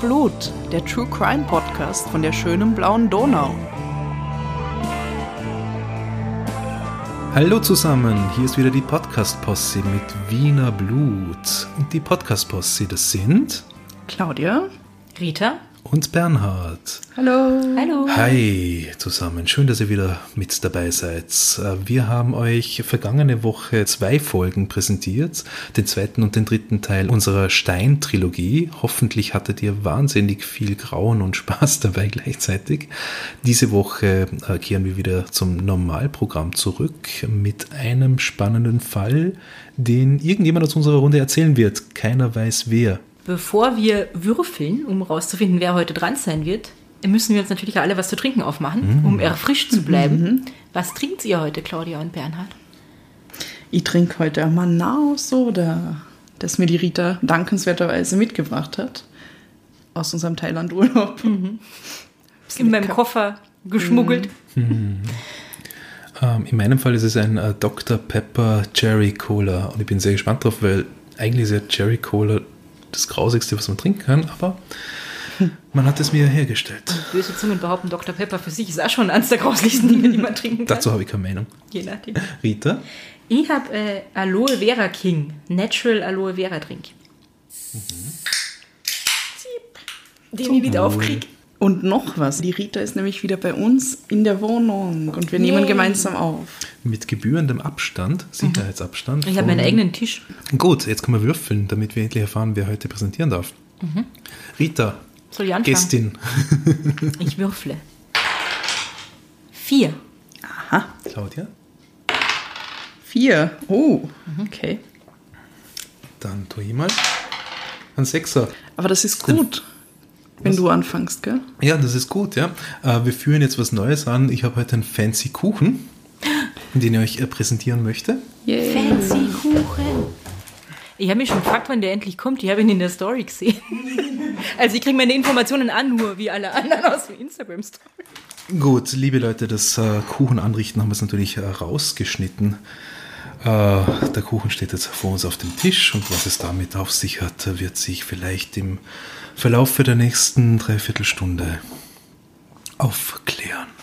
Blut, der True Crime Podcast von der schönen blauen Donau. Hallo zusammen, hier ist wieder die Podcast-Posse mit Wiener Blut. Und die Podcast-Posse, das sind Claudia, Rita und Bernhard. Hallo. Hallo. Hi zusammen, schön, dass ihr wieder mit dabei seid. Äh, wir haben euch vergangene Woche zwei Folgen präsentiert, den zweiten und den dritten Teil unserer Stein-Trilogie. Hoffentlich hattet ihr wahnsinnig viel Grauen und Spaß dabei gleichzeitig. Diese Woche äh, kehren wir wieder zum Normalprogramm zurück mit einem spannenden Fall, den irgendjemand aus unserer Runde erzählen wird. Keiner weiß wer. Bevor wir würfeln, um rauszufinden, wer heute dran sein wird, müssen wir uns natürlich alle was zu trinken aufmachen, um erfrischt zu bleiben. Was trinkt ihr heute, Claudia und Bernhard? Ich trinke heute ein Manaus-Soda, das mir die Rita dankenswerterweise mitgebracht hat. Aus unserem Thailand-Urlaub. In meinem Koffer geschmuggelt. Ähm, in meinem Fall ist es ein äh, Dr. Pepper Cherry Cola und ich bin sehr gespannt drauf, weil eigentlich ist ja Cherry Cola das Grausigste, was man trinken kann, aber man hat es mir hergestellt. Böse Zungen behaupten, Dr. Pepper für sich ist auch schon eines der grauslichsten Dinge, die man trinken kann. Dazu habe ich keine Meinung. Je nachdem. Rita? Ich habe äh, Aloe Vera King, Natural Aloe Vera Drink. Den ich nicht aufkrieg. Und noch was. Die Rita ist nämlich wieder bei uns in der Wohnung und wir nehmen Yay. gemeinsam auf. Mit gebührendem Abstand, Sicherheitsabstand. Ich habe meinen eigenen Tisch. Gut, jetzt können wir würfeln, damit wir endlich erfahren, wer heute präsentieren darf. Rita, Soll ich anfangen? Gästin. Ich würfle. Vier. Aha. Claudia? Vier. Oh, okay. Dann tue ich mal. Ein Sechser. Aber das ist gut, wenn du anfängst, gell? Ja, das ist gut, ja. Äh, wir führen jetzt was Neues an. Ich habe heute einen fancy Kuchen, den ich euch äh, präsentieren möchte. Yay. Fancy Kuchen. Ich habe mich schon gefragt, wann der endlich kommt. Ich habe ihn in der Story gesehen. Also ich kriege meine Informationen an, nur wie alle anderen aus dem Instagram-Story. Gut, liebe Leute, das äh, Kuchen anrichten haben wir es natürlich äh, rausgeschnitten. Äh, der Kuchen steht jetzt vor uns auf dem Tisch und was es damit auf sich hat, wird sich vielleicht im Verlauf der nächsten Dreiviertelstunde aufklären.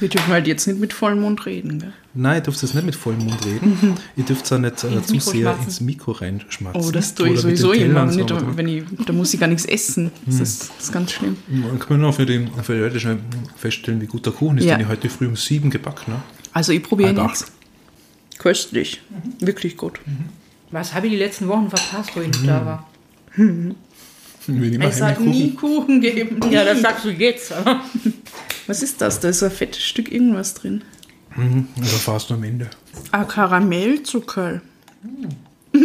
Wir dürfen halt jetzt nicht mit vollem Mund reden, gell? Nein, ihr dürft jetzt nicht mit vollem Mund reden. ihr dürft auch nicht äh, Ins zu Mikro sehr schmatzen. ins Mikro reinschmatzen. Oh, das tue ich sowieso immer. So, Nicht, wenn ich, da muss ich gar nichts essen. Das, ist, das ist ganz schlimm. Man kann nur für die, für die Leute schnell feststellen, wie gut der Kuchen ist, Ja. den ich heute früh um sieben gebacken habe. Also ich probiere nichts. Köstlich. Wirklich gut. Was habe ich die letzten Wochen verpasst, wo ich nicht da war? Es hat nie Kuchen gegeben. Ja, das sagst du jetzt. aber- Was ist das? Da ist so ein fettes Stück irgendwas drin. Kuchen. Da fast am Ende. Ah, Karamellzucker. Du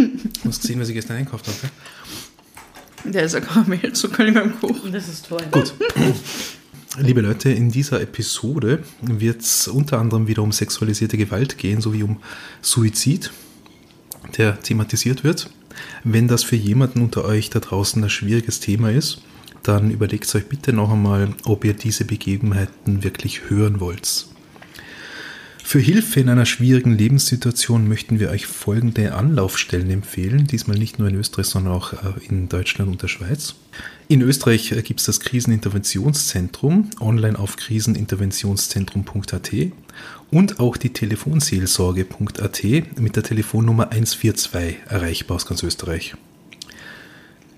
hast gesehen, was ich gestern einkauft habe. gell? Der ist ein Karamellzucker in meinem Kuchen. Das ist toll. Gut. Liebe Leute, in dieser Episode wird es unter anderem wieder um sexualisierte Gewalt gehen, sowie um Suizid, der thematisiert wird. Wenn das für jemanden unter euch da draußen ein schwieriges Thema ist, dann überlegt euch bitte noch einmal, ob ihr diese Begebenheiten wirklich hören wollt. Für Hilfe in einer schwierigen Lebenssituation möchten wir euch folgende Anlaufstellen empfehlen. Diesmal nicht nur in Österreich, sondern auch äh, in Deutschland und der Schweiz. In Österreich gibt es das Kriseninterventionszentrum, online auf kriseninterventionszentrum.at und auch die Telefonseelsorge.at mit der Telefonnummer 142 erreichbar aus ganz Österreich.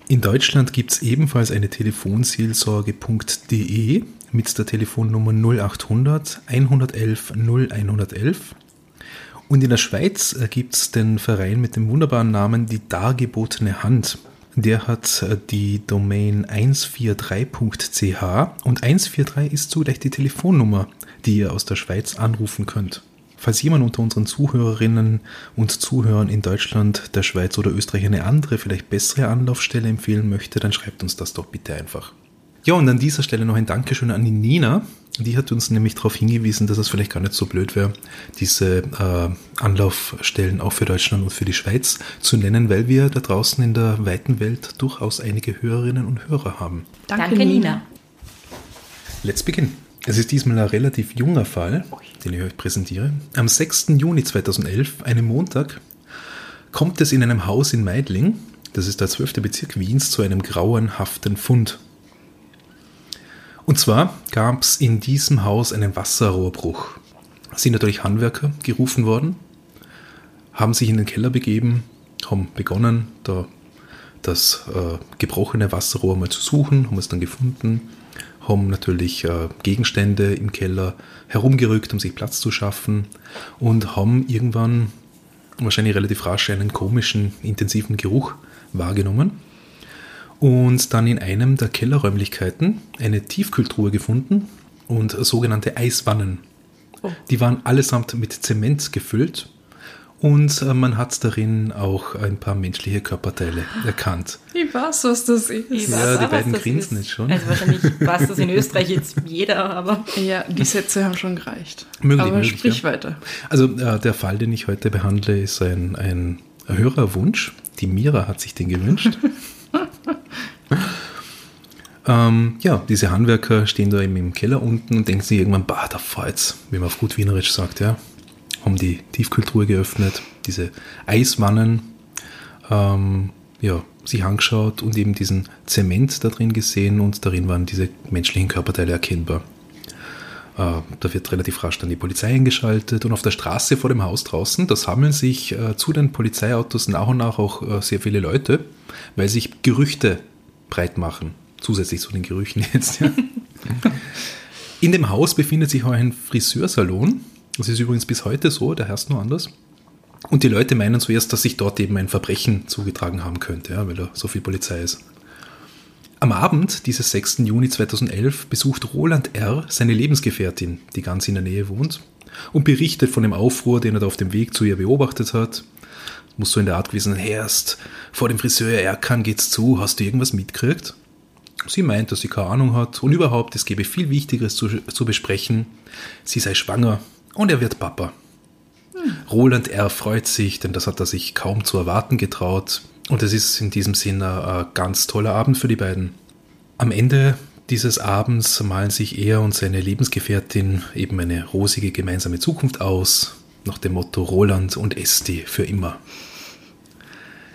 In Deutschland gibt es ebenfalls eine Telefonseelsorge.de mit der Telefonnummer 0800 111 0111. Und in der Schweiz gibt es den Verein mit dem wunderbaren Namen Die Dargebotene Hand. Der hat äh, die Domain 143.ch und 143 ist zugleich die Telefonnummer, die ihr aus der Schweiz anrufen könnt. Falls jemand unter unseren Zuhörerinnen und Zuhörern in Deutschland, der Schweiz oder Österreich eine andere, vielleicht bessere Anlaufstelle empfehlen möchte, dann schreibt uns das doch bitte einfach. Ja, und an dieser Stelle noch ein Dankeschön an die Nina. Die hat uns nämlich darauf hingewiesen, dass es vielleicht gar nicht so blöd wäre, diese äh, Anlaufstellen auch für Deutschland und für die Schweiz zu nennen, weil wir da draußen in der weiten Welt durchaus einige Hörerinnen und Hörer haben. Danke, Nina. Let's begin. Es ist diesmal ein relativ junger Fall, den ich euch präsentiere. Am 6. Juni 2011, einem Montag, kommt es in einem Haus in Meidling, das ist der 12. Bezirk Wiens, zu einem grauenhaften Fund. Und zwar gab es in diesem Haus einen Wasserrohrbruch. Es sind natürlich Handwerker gerufen worden, haben sich in den Keller begeben, haben begonnen, da das äh, gebrochene Wasserrohr mal zu suchen, haben es dann gefunden, haben natürlich äh, Gegenstände im Keller herumgerückt, um sich Platz zu schaffen und haben irgendwann wahrscheinlich relativ rasch einen komischen, intensiven Geruch wahrgenommen und dann in einem der Kellerräumlichkeiten eine Tiefkühltruhe gefunden und sogenannte Eiswannen. Oh. Die waren allesamt mit Zement gefüllt und äh, man hat darin auch ein paar menschliche Körperteile erkannt. Ich weiß, was das ist. Ja, die beiden grinsen jetzt schon. Also wahrscheinlich weiß das in Österreich jetzt jeder, aber... Ja, die Sätze haben schon gereicht. Möglich, aber möglich, sprich ja. weiter. Also äh, der Fall, den ich heute behandle, ist ein, ein Hörerwunsch. Die Mira hat sich den gewünscht. ähm, ja, diese Handwerker stehen da eben im Keller unten und denken sich irgendwann, bah, da fahrt's, wie man auf gut Wienerisch sagt, ja haben die Tiefkühltruhe geöffnet, diese Eiswannen ähm, ja, sich angeschaut und eben diesen Zement da drin gesehen und darin waren diese menschlichen Körperteile erkennbar. Äh, da wird relativ rasch dann die Polizei eingeschaltet und auf der Straße vor dem Haus draußen, da sammeln sich äh, zu den Polizeiautos nach und nach auch äh, sehr viele Leute, weil sich Gerüchte breit machen. Zusätzlich zu den Gerüchen jetzt. Ja. In dem Haus befindet sich auch ein Friseursalon das ist übrigens bis heute so, der heißt nur anders. Und die Leute meinen zuerst, dass sich dort eben ein Verbrechen zugetragen haben könnte, ja, weil da so viel Polizei ist. Am Abend dieses 6. Juni 2011 besucht Roland R. seine Lebensgefährtin, die ganz in der Nähe wohnt, und berichtet von dem Aufruhr, den er da auf dem Weg zu ihr beobachtet hat. Muss so in der Art gewesen sein, erst vor dem Friseur Erkan geht's zu, hast du irgendwas mitgekriegt? Sie meint, dass sie keine Ahnung hat und überhaupt, es gäbe viel Wichtigeres zu, zu besprechen. Sie sei schwanger und er wird Papa. Roland R. freut sich, denn das hat er sich kaum zu erwarten getraut. Und es ist in diesem Sinne ein ganz toller Abend für die beiden. Am Ende dieses Abends malen sich er und seine Lebensgefährtin eben eine rosige gemeinsame Zukunft aus, nach dem Motto Roland und Esti für immer.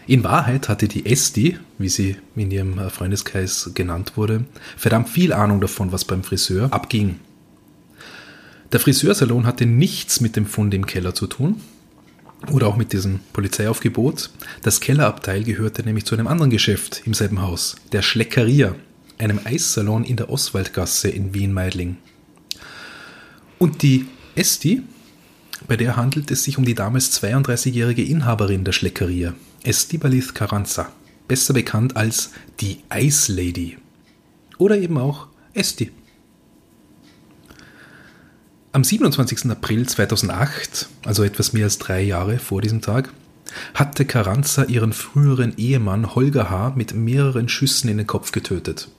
In Wahrheit hatte die Esti, wie sie in ihrem Freundeskreis genannt wurde, verdammt viel Ahnung davon, was beim Friseur abging. Der Friseursalon hatte nichts mit dem Fund im Keller zu tun oder auch mit diesem Polizeiaufgebot. Das Kellerabteil gehörte nämlich zu einem anderen Geschäft im selben Haus, der Schleckeria, einem Eissalon in der Oswaldgasse in Wien-Meidling. Und die Esti, bei der handelt es sich um die damals 32-jährige Inhaberin der Schleckeria, Estibalith Carranza, besser bekannt als die Eislady. Oder eben auch Esti. Am 27. April 2008, also etwas mehr als drei Jahre vor diesem Tag, hatte Carranza ihren früheren Ehemann Holger H. mit mehreren Schüssen in den Kopf getötet.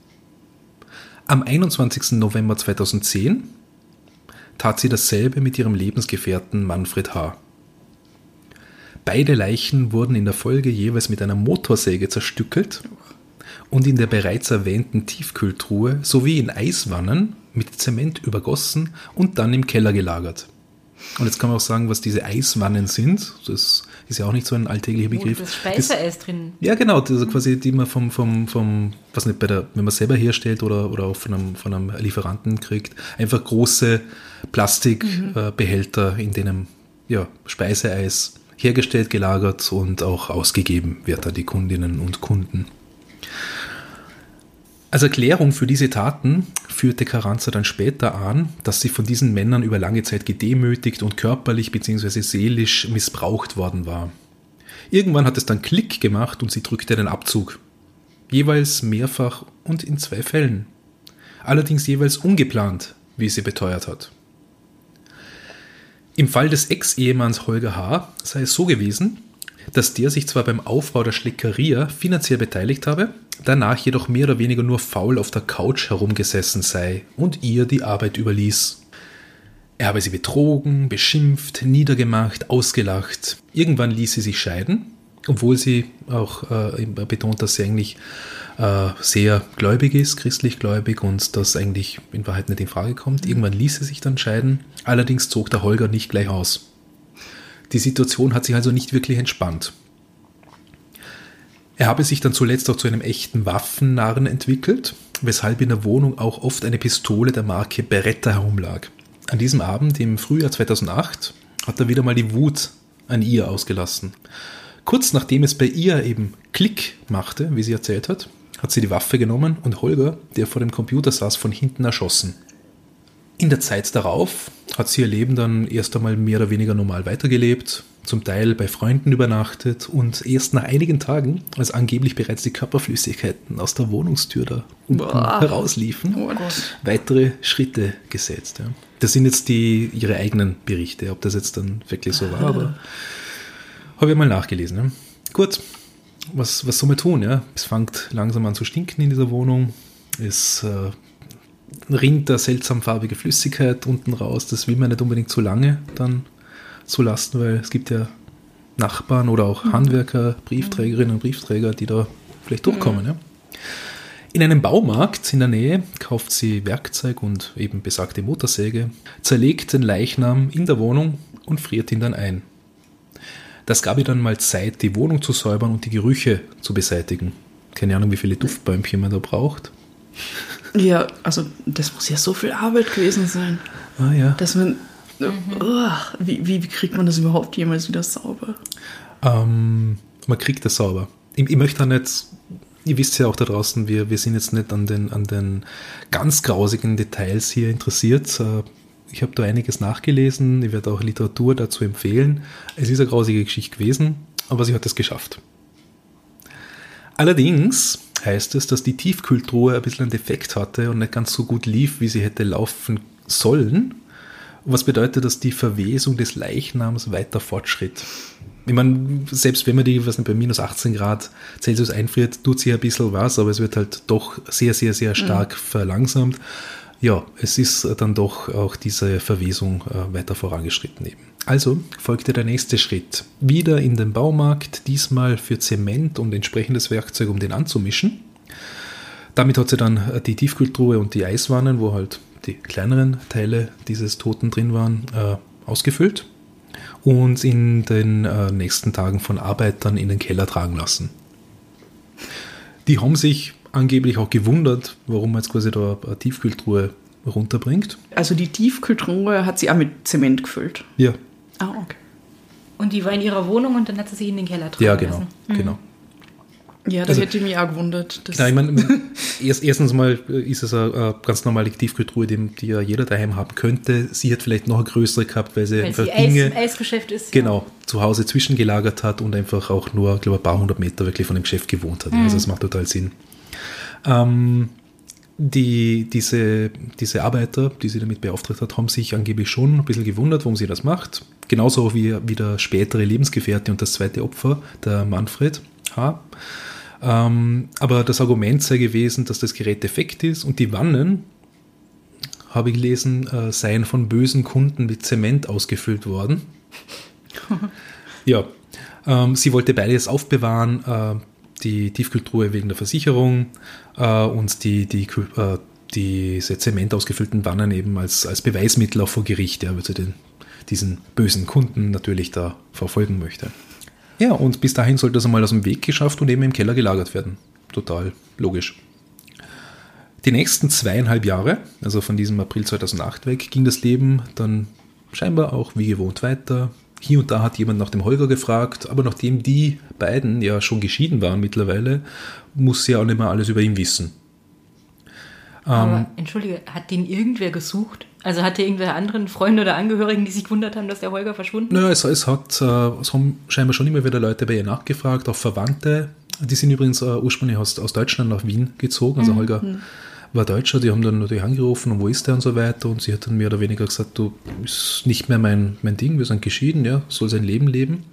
Am 21. November 2010 tat sie dasselbe mit ihrem Lebensgefährten Manfred H. Beide Leichen wurden in der Folge jeweils mit einer Motorsäge zerstückelt und in der bereits erwähnten Tiefkühltruhe sowie in Eiswannen mit Zement übergossen und dann im Keller gelagert. Und jetzt kann man auch sagen, was diese Eiswannen sind. Das ist ja auch nicht so ein alltäglicher Begriff. Wo das Speiseeis das, drin. Ja, genau. Also quasi, die man vom, vom, vom, was nicht, bei der, wenn man selber herstellt oder, oder auch von einem, von einem Lieferanten kriegt, einfach große Plastikbehälter, mhm. äh, in denen ja, Speiseeis hergestellt, gelagert und auch ausgegeben wird an die Kundinnen und Kunden. Als Erklärung für diese Taten führte Carranza dann später an, dass sie von diesen Männern über lange Zeit gedemütigt und körperlich bzw. seelisch missbraucht worden war. Irgendwann hat es dann Klick gemacht und sie drückte den Abzug. Jeweils mehrfach und in zwei Fällen. Allerdings jeweils ungeplant, wie sie beteuert hat. Im Fall des Ex-Ehemanns Holger H. sei es so gewesen, dass der sich zwar beim Aufbau der Schleckeria finanziell beteiligt habe, danach jedoch mehr oder weniger nur faul auf der Couch herumgesessen sei und ihr die Arbeit überließ. Er habe sie betrogen, beschimpft, niedergemacht, ausgelacht. Irgendwann ließ sie sich scheiden, obwohl sie auch äh, betont, dass sie eigentlich äh, sehr gläubig ist, christlich gläubig und das eigentlich in Wahrheit nicht in Frage kommt. Irgendwann ließ sie sich dann scheiden. Allerdings zog der Holger nicht gleich aus. Die Situation hat sich also nicht wirklich entspannt. Er habe sich dann zuletzt auch zu einem echten Waffennarren entwickelt, weshalb in der Wohnung auch oft eine Pistole der Marke Beretta herumlag. An diesem Abend im Frühjahr 2008 hat er wieder mal die Wut an ihr ausgelassen. Kurz nachdem es bei ihr eben Klick machte, wie sie erzählt hat, hat sie die Waffe genommen und Holger, der vor dem Computer saß, von hinten erschossen. In der Zeit darauf hat sie ihr Leben dann erst einmal mehr oder weniger normal weitergelebt, zum Teil bei Freunden übernachtet und erst nach einigen Tagen, als angeblich bereits die Körperflüssigkeiten aus der Wohnungstür da Boah. herausliefen, Oh Gott. weitere Schritte gesetzt. Ja. Das sind jetzt die, ihre eigenen Berichte, ob das jetzt dann wirklich so war, aber habe ich mal nachgelesen. Ja. Gut, was, was soll man tun? Ja? Es fängt langsam an zu stinken in dieser Wohnung. Es äh, rinnt da seltsam farbige Flüssigkeit unten raus. Das will man nicht unbedingt zu lange dann zu lassen, weil es gibt ja Nachbarn oder auch Handwerker, Briefträgerinnen und Briefträger, die da vielleicht durchkommen. Ja? In einem Baumarkt in der Nähe kauft sie Werkzeug und eben besagte Motorsäge, zerlegt den Leichnam in der Wohnung und friert ihn dann ein. Das gab ihr dann mal Zeit, die Wohnung zu säubern und die Gerüche zu beseitigen. Keine Ahnung, wie viele Duftbäumchen man da braucht. Ja, also das muss ja so viel Arbeit gewesen sein, Ah ja. dass man. Uah, wie, wie, wie kriegt man das überhaupt jemals wieder sauber? Ähm, man kriegt das sauber. Ich, ich möchte da nicht, ihr wisst ja auch da draußen, wir, wir sind jetzt nicht an den, an den ganz grausigen Details hier interessiert. Äh, Ich habe da einiges nachgelesen, ich werde auch Literatur dazu empfehlen. Es ist eine grausige Geschichte gewesen, aber sie hat es geschafft. Allerdings heißt es, dass die Tiefkühltruhe ein bisschen einen Defekt hatte und nicht ganz so gut lief, wie sie hätte laufen sollen. Was bedeutet, dass die Verwesung des Leichnams weiter fortschritt. Ich meine, selbst wenn man die, was nicht, bei minus 18 Grad Celsius einfriert, tut sie ein bisschen was, aber es wird halt doch sehr, sehr, sehr stark verlangsamt. Ja, es ist dann doch auch diese Verwesung äh, weiter vorangeschritten eben. Also folgte der nächste Schritt. Wieder in den Baumarkt, diesmal für Zement und entsprechendes Werkzeug, um den anzumischen. Damit hat sie dann äh, die Tiefkühltruhe und die Eiswannen, wo halt die kleineren Teile dieses Toten drin waren, äh, ausgefüllt und in den äh, nächsten Tagen von Arbeitern in den Keller tragen lassen. Die haben sich angeblich auch gewundert, warum man jetzt quasi da eine Tiefkühltruhe runterbringt. Also die Tiefkühltruhe hat sie auch mit Zement gefüllt. Ja, Ah, okay. Und die war in ihrer Wohnung und dann hat sie sie in den Keller tragen ja genau, lassen. genau. Ja, das Also- hätte mich auch gewundert. Ja, ich meine, erst, erstens mal ist es eine, eine ganz normale Tiefkühltruhe, die, die ja jeder daheim haben könnte. Sie hat vielleicht noch eine größere gehabt, weil sie Weil einfach sie Eis, Dinge Eisgeschäft ist. genau zu Hause zwischengelagert hat und einfach auch nur, glaube ich, ein paar hundert Meter wirklich von dem Geschäft gewohnt hat. Also das macht total Sinn. Ähm, die, diese, diese Arbeiter, die sie damit beauftragt hat, haben sich angeblich schon ein bisschen gewundert, warum sie das macht. Genauso wie, wie der spätere Lebensgefährte und das zweite Opfer, der Manfred H. Ähm, aber das Argument sei gewesen, dass das Gerät defekt ist und die Wannen, habe ich gelesen, äh, seien von bösen Kunden mit Zement ausgefüllt worden. ja, ähm, sie wollte beides aufbewahren, äh, die Tiefkühltruhe wegen der Versicherung äh, und die, die, äh, diese Zement ausgefüllten Wannen eben als, als Beweismittel auch vor Gericht, ja, weil sie den, diesen bösen Kunden natürlich da verfolgen möchte. Ja, und bis dahin sollte das einmal aus dem Weg geschafft und eben im Keller gelagert werden. Total logisch. Die nächsten zweieinhalb Jahre, also von diesem April 2008 weg, ging das Leben dann scheinbar auch wie gewohnt weiter. Hier und da hat jemand nach dem Holger gefragt, aber nachdem die beiden ja schon geschieden waren mittlerweile, muss sie ja auch nicht mehr alles über ihn wissen. Ähm, Aber entschuldige, hat den irgendwer gesucht? Also hatte irgendwer anderen Freunde oder Angehörigen, die sich gewundert haben, dass der Holger verschwunden ist? Naja, es, es, hat, äh, es haben scheinbar schon immer wieder Leute bei ihr nachgefragt, auch Verwandte. Die sind übrigens äh, ursprünglich aus, aus Deutschland nach Wien gezogen. Also Holger war Deutscher, die haben dann natürlich angerufen und wo ist der und so weiter. Und sie hat dann mehr oder weniger gesagt, du ist nicht mehr mein, mein Ding, wir sind geschieden, ja, soll sein Leben leben.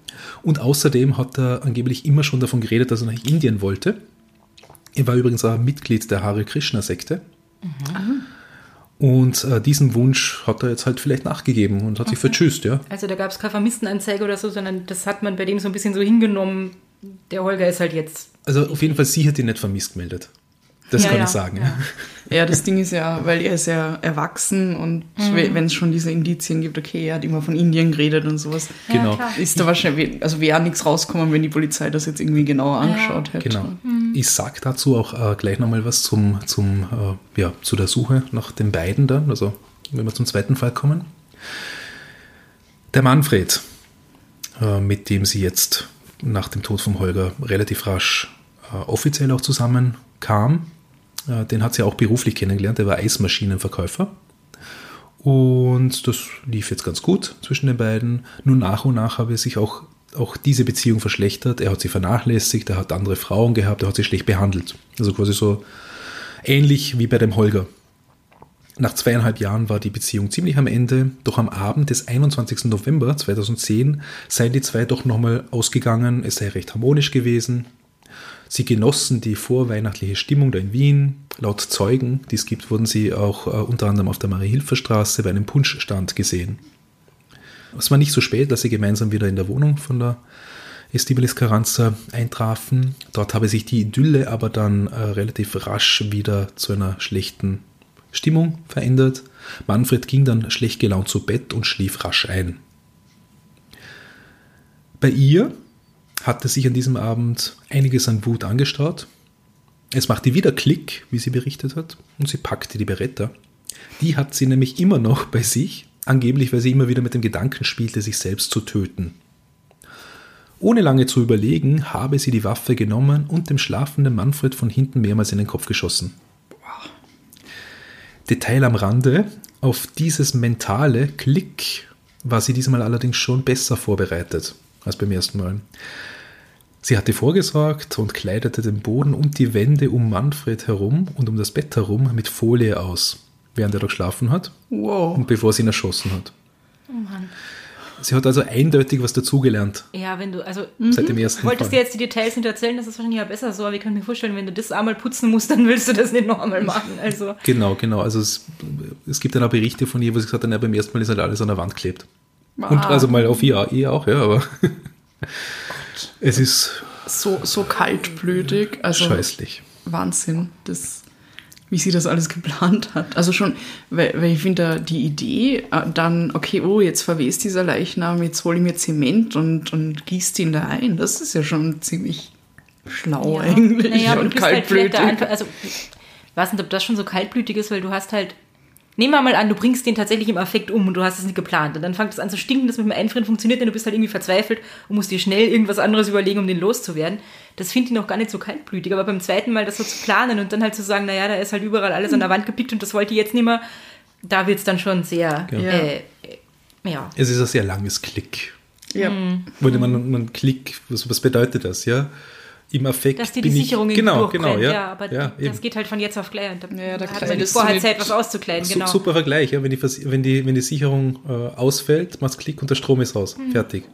Und außerdem hat er angeblich immer schon davon geredet, dass er nach Indien wollte. Er war übrigens auch Mitglied der Hare Krishna-Sekte. Und äh, diesen Wunsch hat er jetzt halt vielleicht nachgegeben und hat sich vertschüsst, ja. Also da gab es keine Vermisstenanzeige oder so, sondern das hat man bei dem so ein bisschen so hingenommen. Der Holger ist halt jetzt. Also auf jeden Fall, sie hat ihn nicht vermisst gemeldet. Das Ja, kann ja. ich sagen. Ja. Ja, das Ding ist ja, weil er ist ja erwachsen und wenn es schon diese Indizien gibt, okay, er hat immer von Indien geredet und sowas, Genau. ist da wahrscheinlich, also wäre nichts rauskommen, wenn die Polizei das jetzt irgendwie genauer angeschaut hätte. Genau. Ich sage dazu auch äh, gleich nochmal was zum, zum, äh, ja, zu der Suche nach den beiden dann, also wenn wir zum zweiten Fall kommen. Der Manfred, äh, mit dem sie jetzt nach dem Tod von Holger relativ rasch äh, offiziell auch zusammenkam, den hat sie auch beruflich kennengelernt, der war Eismaschinenverkäufer. Und das lief jetzt ganz gut zwischen den beiden. Nur nach und nach habe sich auch, auch diese Beziehung verschlechtert. Er hat sie vernachlässigt, er hat andere Frauen gehabt, er hat sie schlecht behandelt. Also quasi so ähnlich wie bei dem Holger. Nach zweieinhalb Jahren war die Beziehung ziemlich am Ende, doch am Abend des 21. November 2010 seien die zwei doch nochmal ausgegangen, es sei recht harmonisch gewesen. Sie genossen die vorweihnachtliche Stimmung da in Wien. Laut Zeugen, die es gibt, wurden sie auch äh, unter anderem auf der Marie-Hilfer-Straße bei einem Punschstand gesehen. Es war nicht so spät, dass sie gemeinsam wieder in der Wohnung von der Estibilis Carranza eintrafen. Dort habe sich die Idylle aber dann äh, relativ rasch wieder zu einer schlechten Stimmung verändert. Manfred ging dann schlecht gelaunt zu Bett und schlief rasch ein. Bei ihr hatte sich an diesem Abend einiges an Wut angestaut. Es machte wieder Klick, wie sie berichtet hat, und sie packte die Beretta. Die hat sie nämlich immer noch bei sich, angeblich weil sie immer wieder mit dem Gedanken spielte, sich selbst zu töten. Ohne lange zu überlegen, habe sie die Waffe genommen und dem schlafenden Manfred von hinten mehrmals in den Kopf geschossen. Detail am Rande, auf dieses mentale Klick war sie diesmal allerdings schon besser vorbereitet als beim ersten Mal. Sie hatte vorgesorgt und kleidete den Boden und die Wände um Manfred herum und um das Bett herum mit Folie aus, während er da geschlafen hat Wow. und bevor sie ihn erschossen hat. Oh Mann. Sie hat also eindeutig was dazugelernt Ja, wenn du, also seit dem ersten wolltest du Fall. jetzt die Details nicht erzählen, das ist wahrscheinlich ja besser so, aber ich kann mir vorstellen, wenn du das einmal putzen musst, dann willst du das nicht noch einmal machen. Also, Genau, genau. Also es, es gibt dann auch Berichte von ihr, wo sie gesagt hat, na, beim ersten Mal ist halt alles an der Wand klebt. Und Ah. also mal auf ihr, ihr auch, ja, aber es ist so, so kaltblütig. Also scheußlich. Wahnsinn, das, wie sie das alles geplant hat. Also schon, weil, weil ich finde, da die Idee, äh, dann, okay, oh, jetzt verwest dieser Leichnam, jetzt hole ich mir Zement und, und gießt ihn da ein. Das ist ja schon ziemlich schlau ja. eigentlich Naja, und halt kaltblütig. da einfach, also, ich weiß nicht, ob das schon so kaltblütig ist, weil du hast halt, nehmen wir mal an, du bringst den tatsächlich im Affekt um und du hast es nicht geplant. Und dann fängt es an zu stinken, das mit dem Einfrieren funktioniert, denn du bist halt irgendwie verzweifelt und musst dir schnell irgendwas anderes überlegen, um den loszuwerden. Das finde ich noch gar nicht so kaltblütig. Aber beim zweiten Mal das so zu planen und dann halt zu sagen, naja, da ist halt überall alles an der Wand gepickt und das wollte ich jetzt nicht mehr, da wird es dann schon sehr, Ja. äh, äh, ja. Es ist ein sehr langes Klick. ja. Weil man, man Klick, was, was bedeutet das, ja? Im Affekt Dass dir die bin Sicherung ich, genau, genau, ja. ja, aber ja, das eben. geht halt von jetzt auf gleich. Und da Ja, da hat man du vorher Zeit, was auszukleiden, genau. Super Vergleich, ja. wenn, die, wenn, die, wenn die Sicherung äh, ausfällt, machst Klick und der Strom ist aus. Hm. Fertig.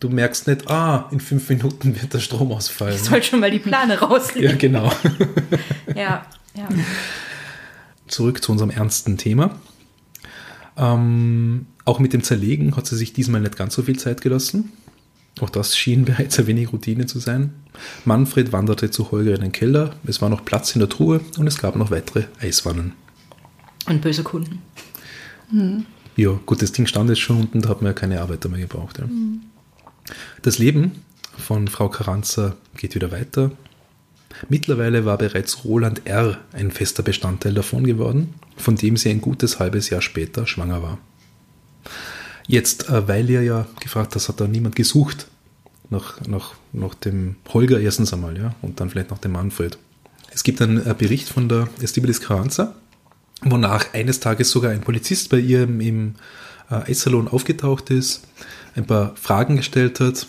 Du merkst nicht, ah, in fünf Minuten wird der Strom ausfallen. Ich soll schon mal die Plane Ja, rauslegen. genau. Ja, ja. Zurück zu unserem ernsten Thema. Ähm, auch mit dem Zerlegen hat sie sich diesmal nicht ganz so viel Zeit gelassen. Auch das schien bereits ein wenig Routine zu sein. Manfred wanderte zu Holger in den Keller. Es war noch Platz in der Truhe und es gab noch weitere Eiswannen. Und böse Kunden. Ja, gut, das Ding stand jetzt schon unten, da hat man ja keine Arbeiter mehr gebraucht. Ja. Das Leben von Frau Carranza geht wieder weiter. Mittlerweile war bereits Roland R. ein fester Bestandteil davon geworden, von dem sie ein gutes halbes Jahr später schwanger war. Jetzt, äh, weil ihr ja gefragt hast, hat da niemand gesucht nach, nach, nach dem Holger erstens einmal, ja, und dann vielleicht nach dem Manfred. Es gibt einen äh, Bericht von der Estibilis Carranza, wonach eines Tages sogar ein Polizist bei ihr im, im äh, Eissalon aufgetaucht ist, ein paar Fragen gestellt hat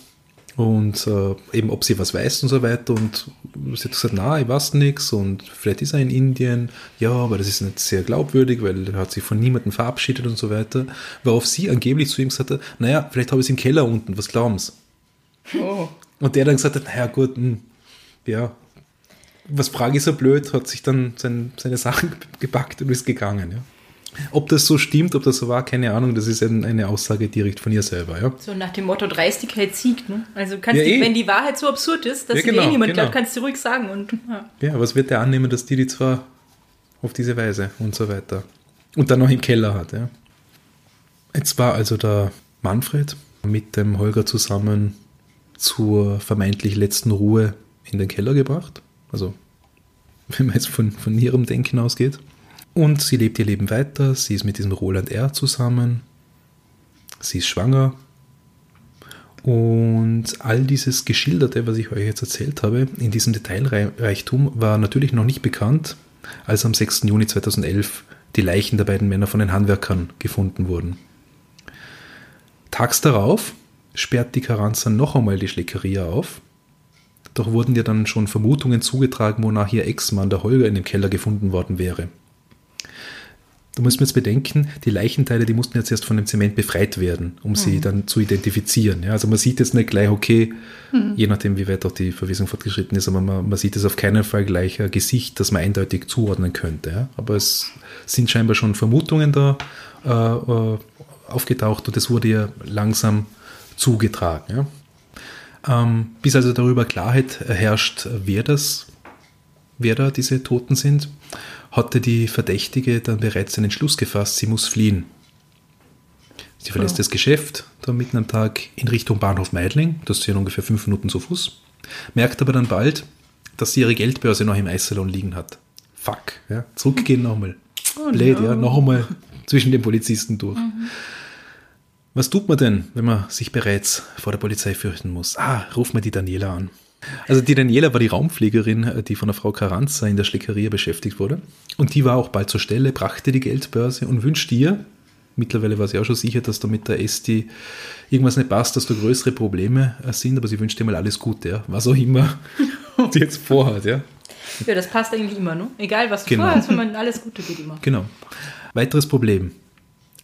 und äh, eben ob sie was weiß und so weiter und sie hat gesagt, na, ich weiß nichts und vielleicht ist er in Indien, ja, aber das ist nicht sehr glaubwürdig, weil er hat sich von niemandem verabschiedet und so weiter, worauf sie angeblich zu ihm gesagt hat, naja, vielleicht habe ich es im Keller unten, was glauben Sie? Oh. Und der dann gesagt hat, naja gut, hm, ja, was frage ich so blöd, hat sich dann sein, seine Sachen gepackt und ist gegangen. Ja. Ob das so stimmt, ob das so war, keine Ahnung, das ist ein, eine Aussage direkt von ihr selber. Ja. So nach dem Motto Dreistigkeit siegt, ne? Also kannst Ja, du, eh. wenn die Wahrheit so absurd ist, dass Ja, sie genau, eh niemand genau. glaubt, kannst du ruhig sagen. Und ja. ja, was wird der annehmen, dass die die zwar auf diese Weise und so weiter und dann noch im Keller hat. Ja. Jetzt war also der Manfred mit dem Holger zusammen zur vermeintlich letzten Ruhe in den Keller gebracht. Also, wenn man jetzt von, von ihrem Denken ausgeht. Und sie lebt ihr Leben weiter. Sie ist mit diesem Roland R. zusammen. Sie ist schwanger. Und all dieses Geschilderte, was ich euch jetzt erzählt habe, in diesem Detailreichtum, war natürlich noch nicht bekannt, als am 6. Juni 2011 die Leichen der beiden Männer von den Handwerkern gefunden wurden. Tags darauf sperrt die Carranza noch einmal die Schleckeria auf. Doch wurden dir dann schon Vermutungen zugetragen, wonach ihr Ex-Mann, der Holger, in dem Keller gefunden worden wäre. Du musst mir jetzt bedenken, die Leichenteile, die mussten jetzt erst von dem Zement befreit werden, um mhm. sie dann zu identifizieren. Ja, also man sieht jetzt nicht gleich, okay, mhm. je nachdem, wie weit auch die Verwesung fortgeschritten ist, aber man, man sieht es auf keinen Fall gleich ein Gesicht, das man eindeutig zuordnen könnte. Ja. Aber es sind scheinbar schon Vermutungen da äh, äh aufgetaucht und es wurde ja langsam zugetragen. Ja. Ähm, bis also darüber Klarheit herrscht, wer das, wer da diese Toten sind hatte die Verdächtige dann bereits den Entschluss gefasst, sie muss fliehen. Sie verlässt oh. das Geschäft da mitten am Tag in Richtung Bahnhof Meidling, das sind ungefähr fünf Minuten zu Fuß, merkt aber dann bald, dass sie ihre Geldbörse noch im Eissalon liegen hat. Fuck, ja, zurückgehen nochmal. Oh Blöd, no. ja, noch einmal zwischen den Polizisten durch. Mhm. Was tut man denn, wenn man sich bereits vor der Polizei fürchten muss? Ah, ruf mal die Daniela an. Also die Daniela war die Raumpflegerin, äh, die von der Frau Carranza in der Schleckeria beschäftigt wurde. Und die war auch bald zur Stelle, brachte die Geldbörse und wünschte ihr, mittlerweile war sie auch schon sicher, dass da mit der Esti irgendwas nicht passt, dass da größere Probleme äh, sind, aber sie wünschte ihr mal alles Gute, ja. was auch immer sie jetzt vorhat. Ja. ja, das passt eigentlich immer, ne? Egal was du genau. vorhast, wenn man alles Gute geht immer. Genau. Weiteres Problem.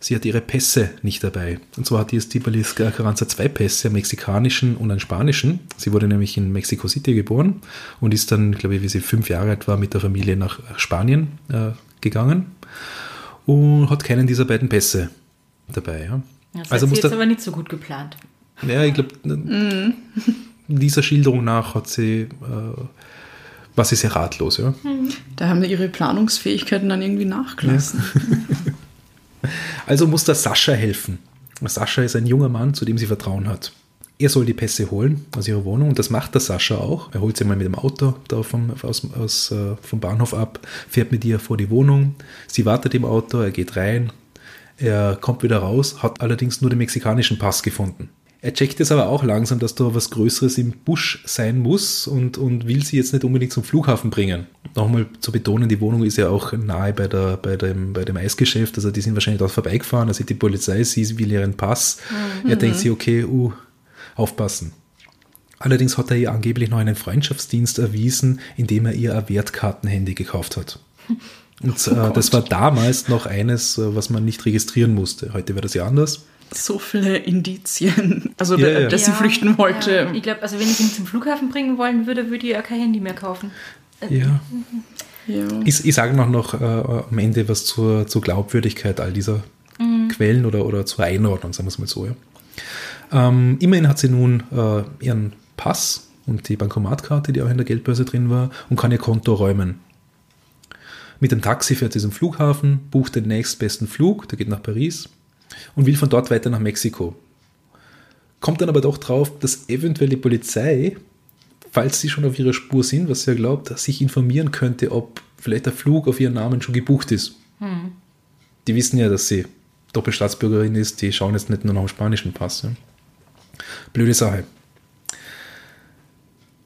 Sie hat ihre Pässe nicht dabei. Und zwar hat die Estibalis Carranza zwei Pässe, einen mexikanischen und einen spanischen. Sie wurde nämlich in Mexico City geboren und ist dann, glaube ich, wie sie fünf Jahre alt war, mit der Familie nach Spanien äh, gegangen und hat keinen dieser beiden Pässe dabei. Ja. Das also hat sie jetzt aber nicht so gut geplant. Ja, ich glaube, mm. dieser Schilderung nach hat sie, äh, war sie sehr ratlos. Ja. Da haben ihre Planungsfähigkeiten dann irgendwie nachgelassen. Ja. Also muss der Sascha helfen. Sascha ist ein junger Mann, zu dem sie Vertrauen hat. Er soll die Pässe holen aus ihrer Wohnung und das macht der Sascha auch. Er holt sie mal mit dem Auto da vom, aus, aus, äh, vom Bahnhof ab, fährt mit ihr vor die Wohnung. Sie wartet im Auto, er geht rein, er kommt wieder raus, hat allerdings nur den mexikanischen Pass gefunden. Er checkt es aber auch langsam, dass da was Größeres im Busch sein muss und, und will sie jetzt nicht unbedingt zum Flughafen bringen. Nochmal zu betonen, die Wohnung ist ja auch nahe bei, der, bei, dem, bei dem Eisgeschäft, also die sind wahrscheinlich dort vorbeigefahren, da sieht die Polizei, sie will ihren Pass. Mhm. Er denkt sich, okay, uh, aufpassen. Allerdings hat er ihr angeblich noch einen Freundschaftsdienst erwiesen, indem er ihr ein Wertkartenhandy gekauft hat. Und äh, oh das war damals noch eines, äh, was man nicht registrieren musste. Heute wäre das ja anders so viele Indizien, also ja, ja. dass sie flüchten wollte. Ja. Ich glaube, also wenn ich ihn zum Flughafen bringen wollen würde, würde ich ja kein Handy mehr kaufen. Äh, ja. ja. Ich, ich sage noch, noch äh, am Ende was zur, zur Glaubwürdigkeit all dieser mhm. Quellen oder, oder zur Einordnung, sagen wir es mal so. Ja. Ähm, immerhin hat sie nun äh, ihren Pass und die Bankomatkarte, die auch in der Geldbörse drin war, und kann ihr Konto räumen. Mit dem Taxi fährt sie zum Flughafen, bucht den nächstbesten Flug, der geht nach Paris und will von dort weiter nach Mexiko. Kommt dann aber doch drauf, dass eventuell die Polizei, falls sie schon auf ihrer Spur sind, was sie ja glaubt, sich informieren könnte, ob vielleicht der Flug auf ihren Namen schon gebucht ist. Hm. Die wissen ja, dass sie Doppelstaatsbürgerin ist, die schauen jetzt nicht nur nach dem spanischen Pass. Ja. Blöde Sache.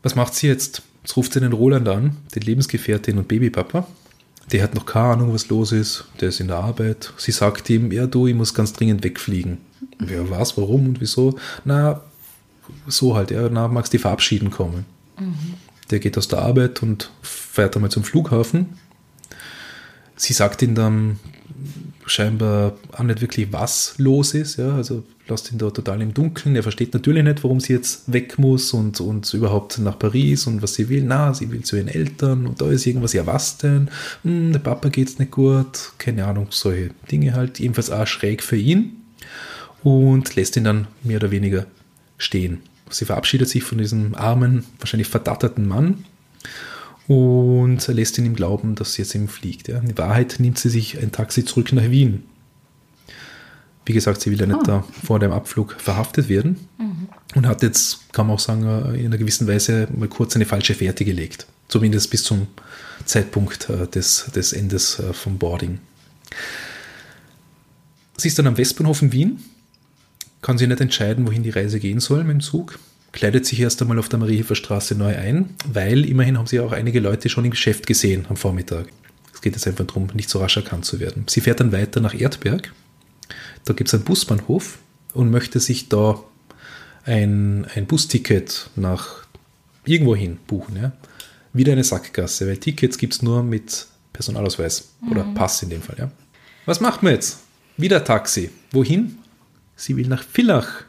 Was macht sie jetzt? Jetzt ruft sie den Roland an, den Lebensgefährtin und Babypapa, der hat noch keine Ahnung, was los ist. Der ist in der Arbeit. Sie sagt ihm, ja du, ich muss ganz dringend wegfliegen. Wer was, warum und wieso? Na, so halt, ja, na, magst die verabschieden kommen. Mhm. Der geht aus der Arbeit und fährt einmal zum Flughafen. Sie sagt ihm dann, scheinbar auch nicht wirklich, was los ist. Ja? Also lasst ihn da total im Dunkeln. Er versteht natürlich nicht, warum sie jetzt weg muss und, und überhaupt nach Paris und was sie will. Na, sie will zu ihren Eltern und da ist irgendwas. Ja, was denn? Hm, der Papa geht's nicht gut. Keine Ahnung, solche Dinge halt. Jedenfalls auch schräg für ihn und lässt ihn dann mehr oder weniger stehen. Sie verabschiedet sich von diesem armen, wahrscheinlich verdatterten Mann und lässt ihn ihm glauben, dass sie jetzt eben fliegt. Ja. In Wahrheit nimmt sie sich ein Taxi zurück nach Wien. Wie gesagt, sie will ja nicht oh. da vor dem Abflug verhaftet werden. Mhm. Und hat jetzt, kann man auch sagen, äh, in einer gewissen Weise mal kurz eine falsche Fährte gelegt. Zumindest bis zum Zeitpunkt äh, des, des Endes äh, vom Boarding. Sie ist dann am Westbahnhof in Wien, kann sich nicht entscheiden, wohin die Reise gehen soll mit dem Zug, kleidet sich erst einmal auf der Mariehilfer Straße neu ein, weil immerhin haben sie auch einige Leute schon im Geschäft gesehen am Vormittag. Es geht jetzt einfach darum, nicht so rasch erkannt zu werden. Sie fährt dann weiter nach Erdberg. Da gibt es einen Busbahnhof und möchte sich da ein, ein Busticket nach irgendwohin buchen. Ja? Wieder eine Sackgasse, weil Tickets gibt es nur mit Personalausweis oder Pass in dem Fall. Ja? Was macht man jetzt? Wieder Taxi. Wohin? Sie will nach Villach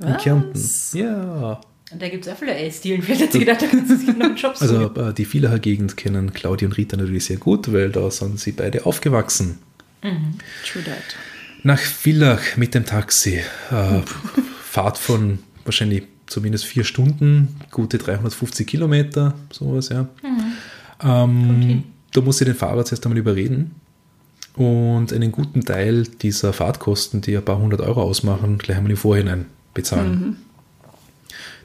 in Kärnten. Ja. Und da gibt es auch viele Eisdielen. Vielleicht hat sie gedacht, da kannst du sich noch einen Job suchen. Also äh, die Villacher Gegend kennen Claudia und Rita natürlich sehr gut, weil da sind sie beide aufgewachsen. True that. Nach Villach mit dem Taxi. Äh, Fahrt von wahrscheinlich zumindest vier Stunden, gute 350 Kilometer, sowas, ja. Ähm, da muss sie den Fahrer zuerst einmal überreden und einen guten Teil dieser Fahrtkosten, die ein paar hundert Euro ausmachen, gleich einmal im Vorhinein bezahlen.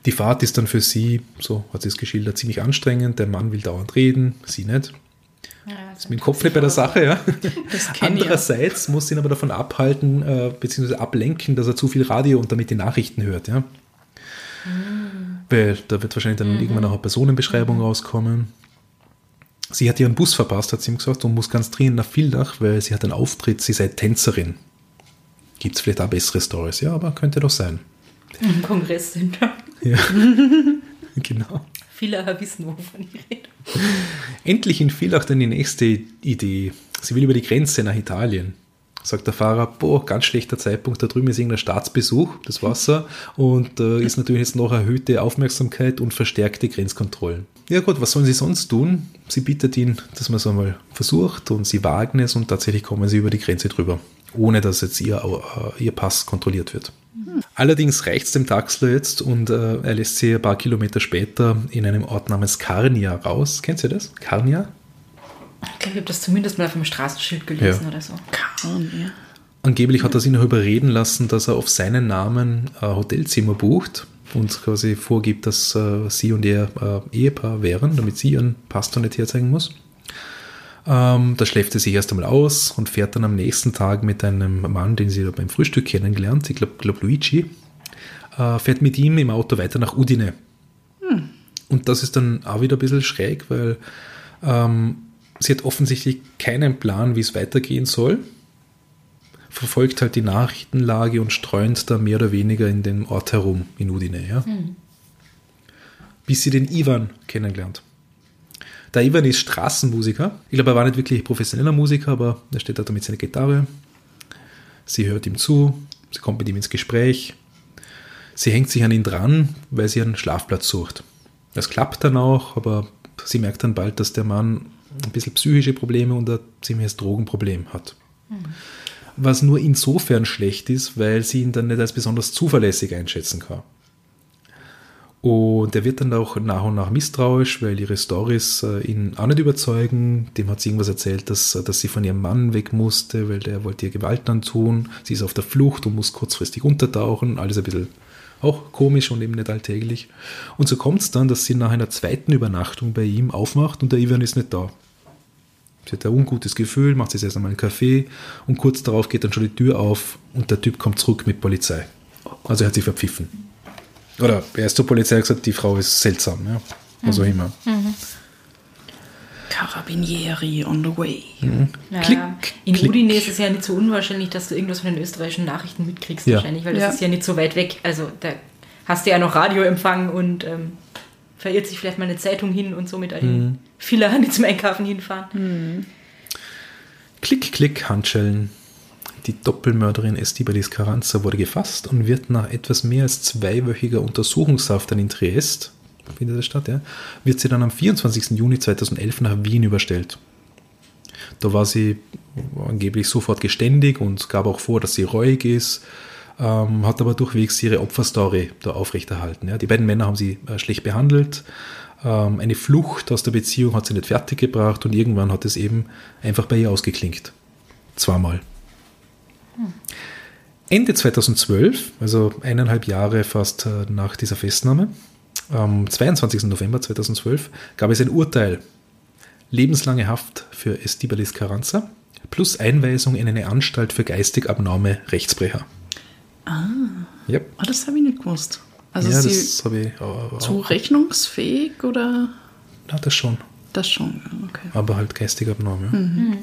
Die Fahrt ist dann für sie, so hat sie es geschildert, ziemlich anstrengend. Der Mann will dauernd reden, sie nicht. Ja, Ist mit dem Kopf nicht bei der Sache, ja. Das. Andererseits muss ihn aber davon abhalten, äh, beziehungsweise ablenken, dass er zu viel Radio und damit die Nachrichten hört, ja. Weil da wird wahrscheinlich dann irgendwann auch eine Personenbeschreibung rauskommen. Sie hat ihren Bus verpasst, hat sie ihm gesagt, und muss ganz dringend nach Vildach, weil sie hat einen Auftritt, sie sei Tänzerin. Gibt es vielleicht auch bessere Stories? Ja, aber könnte doch sein. Im Kongress sind. Ja. genau. Viele wissen, wovon ich rede. Endlich in Villach dann die nächste Idee. Sie will über die Grenze nach Italien. Sagt der Fahrer, boah, ganz schlechter Zeitpunkt, da drüben ist irgendein Staatsbesuch, das Wasser, und äh, ist natürlich jetzt noch erhöhte Aufmerksamkeit und verstärkte Grenzkontrollen. Ja gut, was sollen sie sonst tun? Sie bittet ihn, dass man es einmal versucht und sie wagen es und tatsächlich kommen sie über die Grenze drüber, ohne dass jetzt ihr, äh, ihr Pass kontrolliert wird. Allerdings reicht es dem Taxler jetzt und äh, er lässt sie ein paar Kilometer später in einem Ort namens Carnia raus. Kennt ihr das? Carnia? Ich glaube, ich habe das zumindest mal auf dem Straßenschild gelesen Ja. oder so. Kaum, ja. Angeblich hat er sich noch überreden lassen, dass er auf seinen Namen ein Hotelzimmer bucht und quasi vorgibt, dass äh, sie und er äh, Ehepaar wären, damit sie ihren Pass dann nicht herzeigen muss. Ähm, da schläft er sich erst einmal aus und fährt dann am nächsten Tag mit einem Mann, den sie da beim Frühstück kennengelernt, ich glaube glaub Luigi, äh, fährt mit ihm im Auto weiter nach Udine. Und das ist dann auch wieder ein bisschen schräg, weil ähm, sie hat offensichtlich keinen Plan, wie es weitergehen soll. Verfolgt halt die Nachrichtenlage und streunt da mehr oder weniger in dem Ort herum, in Udine. Ja? Bis sie den Ivan kennenlernt. Der Ivan ist Straßenmusiker. Ich glaube, er war nicht wirklich professioneller Musiker, aber er steht da mit seiner Gitarre. Sie hört ihm zu, sie kommt mit ihm ins Gespräch. Sie hängt sich an ihn dran, weil sie einen Schlafplatz sucht. Das klappt dann auch, aber sie merkt dann bald, dass der Mann ein bisschen psychische Probleme und ein ziemliches Drogenproblem hat. Was nur insofern schlecht ist, weil sie ihn dann nicht als besonders zuverlässig einschätzen kann. Und er wird dann auch nach und nach misstrauisch, weil ihre Stories äh, ihn auch nicht überzeugen. Dem hat sie irgendwas erzählt, dass, äh, dass sie von ihrem Mann weg musste, weil der wollte ihr Gewalt antun. Sie ist auf der Flucht und muss kurzfristig untertauchen. Alles ein bisschen auch komisch und eben nicht alltäglich. Und so kommt es dann, dass sie nach einer zweiten Übernachtung bei ihm aufmacht und der Ivan ist nicht da. Sie hat ein ungutes Gefühl, macht sich erst einmal einen Kaffee und kurz darauf geht dann schon die Tür auf und der Typ kommt zurück mit Polizei. Also er hat sie verpfiffen. Oder er ist zur Polizei und gesagt, die Frau ist seltsam, ja. Was auch immer. Carabinieri on the way. Ja, Klick, in klick. Udine ist es ja nicht so unwahrscheinlich, dass du irgendwas von den österreichischen Nachrichten mitkriegst, Ja. wahrscheinlich, weil das Ja. ist ja nicht so weit weg. Also da hast du ja noch Radioempfang und ähm, verirrt sich vielleicht mal eine Zeitung hin und so mit all den Vielen, die zum Einkaufen hinfahren. Klick, klick, Handschellen. Die Doppelmörderin Estibalis Carranza wurde gefasst und wird nach etwas mehr als zweiwöchiger Untersuchungshaft dann in Triest, findet das statt, ja, wird sie dann am 24. Juni 2011 nach Wien überstellt. Da war sie angeblich sofort geständig und gab auch vor, dass sie reuig ist, ähm, hat aber durchwegs ihre Opferstory da aufrechterhalten. Ja. Die beiden Männer haben sie äh, schlecht behandelt. Ähm, eine Flucht aus der Beziehung hat sie nicht fertiggebracht und irgendwann hat es eben einfach bei ihr ausgeklingt. Zweimal. Ende 2012, also eineinhalb Jahre fast äh, nach dieser Festnahme, am 22. November 2012, gab es ein Urteil. Lebenslange Haft für Estibalis Carranza plus Einweisung in eine Anstalt für geistig abnorme Rechtsbrecher. Ah, Yep. oh, das habe ich nicht gewusst. Also ja, sie das habe ich auch. zurechnungsfähig oder Na, das schon. Das schon? ja, Okay. aber halt geistig abnorm.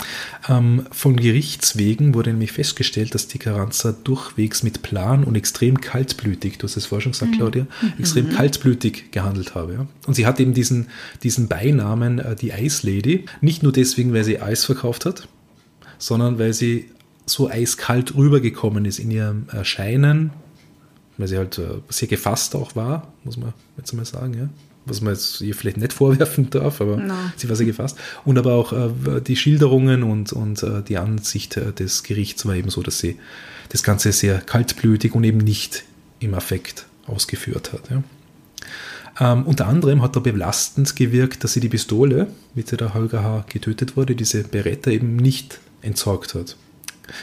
Ja. Ähm, von Gerichtswegen wurde nämlich festgestellt, dass die Carranza durchwegs mit Plan und extrem kaltblütig, du hast es vorher schon gesagt, Claudia, extrem kaltblütig gehandelt habe. Ja. Und sie hat eben diesen, diesen Beinamen, äh, die Ice Lady, nicht nur deswegen, weil sie Eis verkauft hat, sondern weil sie so eiskalt rübergekommen ist in ihrem Erscheinen, weil sie halt äh, sehr gefasst auch war, muss man jetzt mal sagen, ja. Was man jetzt ihr vielleicht nicht vorwerfen darf, aber Na. sie war sehr gefasst. Und aber auch äh, die Schilderungen und, und äh, die Ansicht äh, des Gerichts war eben so, dass sie das Ganze sehr kaltblütig und eben nicht im Affekt ausgeführt hat. Ja. Ähm, unter anderem hat da belastend gewirkt, dass sie die Pistole, mit der der Holger H. getötet wurde, diese Beretta eben nicht entsorgt hat.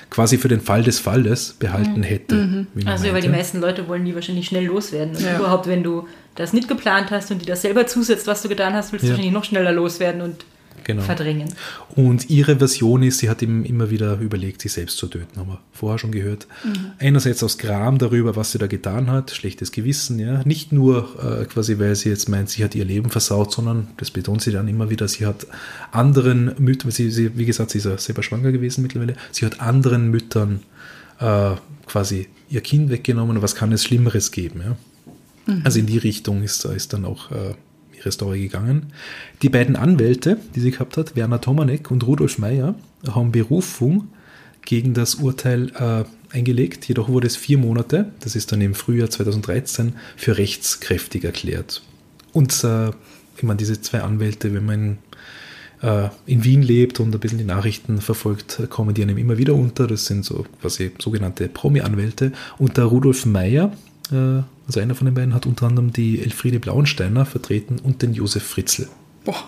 Quasi für den Fall des Falles behalten hätte. wie man Also, weil die meinte. meisten Leute wollen die wahrscheinlich schnell loswerden. Und Ja. überhaupt, wenn du das nicht geplant hast und dir das selber zusetzt, was du getan hast, willst du Ja. wahrscheinlich noch schneller loswerden und Genau. verdrängen. Und ihre Version ist, sie hat ihm immer wieder überlegt, sich selbst zu töten, haben wir vorher schon gehört. Einerseits aus Gram darüber, was sie da getan hat, schlechtes Gewissen, ja. Nicht nur äh, quasi, weil sie jetzt meint, sie hat ihr Leben versaut, sondern, das betont sie dann immer wieder, sie hat anderen Müttern, sie, sie, wie gesagt, sie ist ja selber schwanger gewesen mittlerweile, sie hat anderen Müttern äh, quasi ihr Kind weggenommen, was kann es Schlimmeres geben, ja. Also in die Richtung ist, ist dann auch äh, ihre Story gegangen. Die beiden Anwälte, die sie gehabt hat, Werner Tomanek und Rudolf Meyer, haben Berufung gegen das Urteil äh, eingelegt. Jedoch wurde es vier Monate, das ist dann im Frühjahr 2013, für rechtskräftig erklärt. Und äh, ich meine, diese zwei Anwälte, wenn man in, äh, in Wien lebt und ein bisschen die Nachrichten verfolgt, kommen die einem immer wieder unter. Das sind so quasi sogenannte Promi-Anwälte. Und der Rudolf Meyer, äh, also einer von den beiden, hat unter anderem die Elfriede Blauensteiner vertreten und den Josef Fritzl. Boah.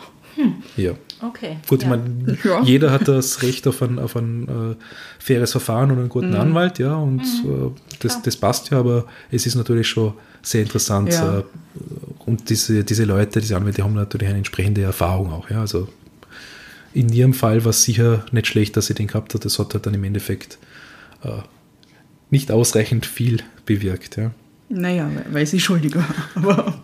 Ja. Okay. Gut, ja. ich meine, Ja. jeder hat das Recht auf ein, auf ein äh, faires Verfahren und einen guten Anwalt, ja, und äh, das, das passt ja, aber es ist natürlich schon sehr interessant. Ja. Äh, und diese, diese Leute, diese Anwälte haben natürlich eine entsprechende Erfahrung auch, ja. Also in ihrem Fall war es sicher nicht schlecht, dass sie den gehabt hat. Das hat halt dann im Endeffekt äh, nicht ausreichend viel bewirkt, ja. Naja, weil sie schuldig war.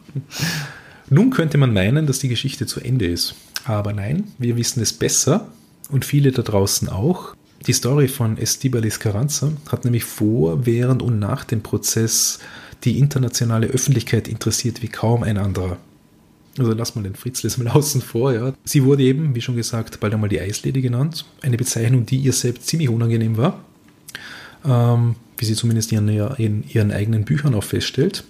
Nun könnte man meinen, dass die Geschichte zu Ende ist. Aber nein, wir wissen es besser und viele da draußen auch. Die Story von Estibalis Carranza hat nämlich vor, während und nach dem Prozess die internationale Öffentlichkeit interessiert wie kaum ein anderer. Also lass mal den Fritzl jetzt mal außen vor, ja. Sie wurde eben, wie schon gesagt, bald einmal die Eislady genannt. Eine Bezeichnung, die ihr selbst ziemlich unangenehm war. Ähm, wie sie zumindest in ihren, in ihren eigenen Büchern auch feststellt.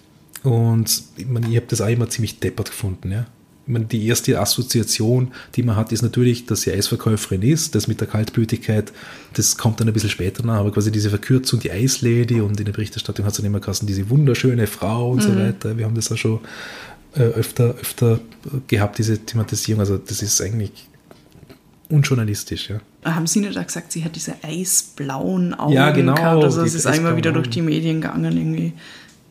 Und ich, meine, ich habe das auch immer ziemlich deppert gefunden. Ja. Ich meine, die erste Assoziation, die man hat, ist natürlich, dass sie Eisverkäuferin ist. Das mit der Kaltblütigkeit, das kommt dann ein bisschen später nach. Aber quasi diese Verkürzung, die Eislady und in der Berichterstattung hat es dann immer geheißen, diese wunderschöne Frau und so weiter. Wir haben das auch schon äh, öfter, öfter gehabt, diese Thematisierung. Also das ist eigentlich unjournalistisch. Ja. haben Sie nicht auch gesagt, sie hat diese eisblauen Augen Ja, genau, gehabt? Also es ist einmal wieder durch die Medien gegangen, irgendwie.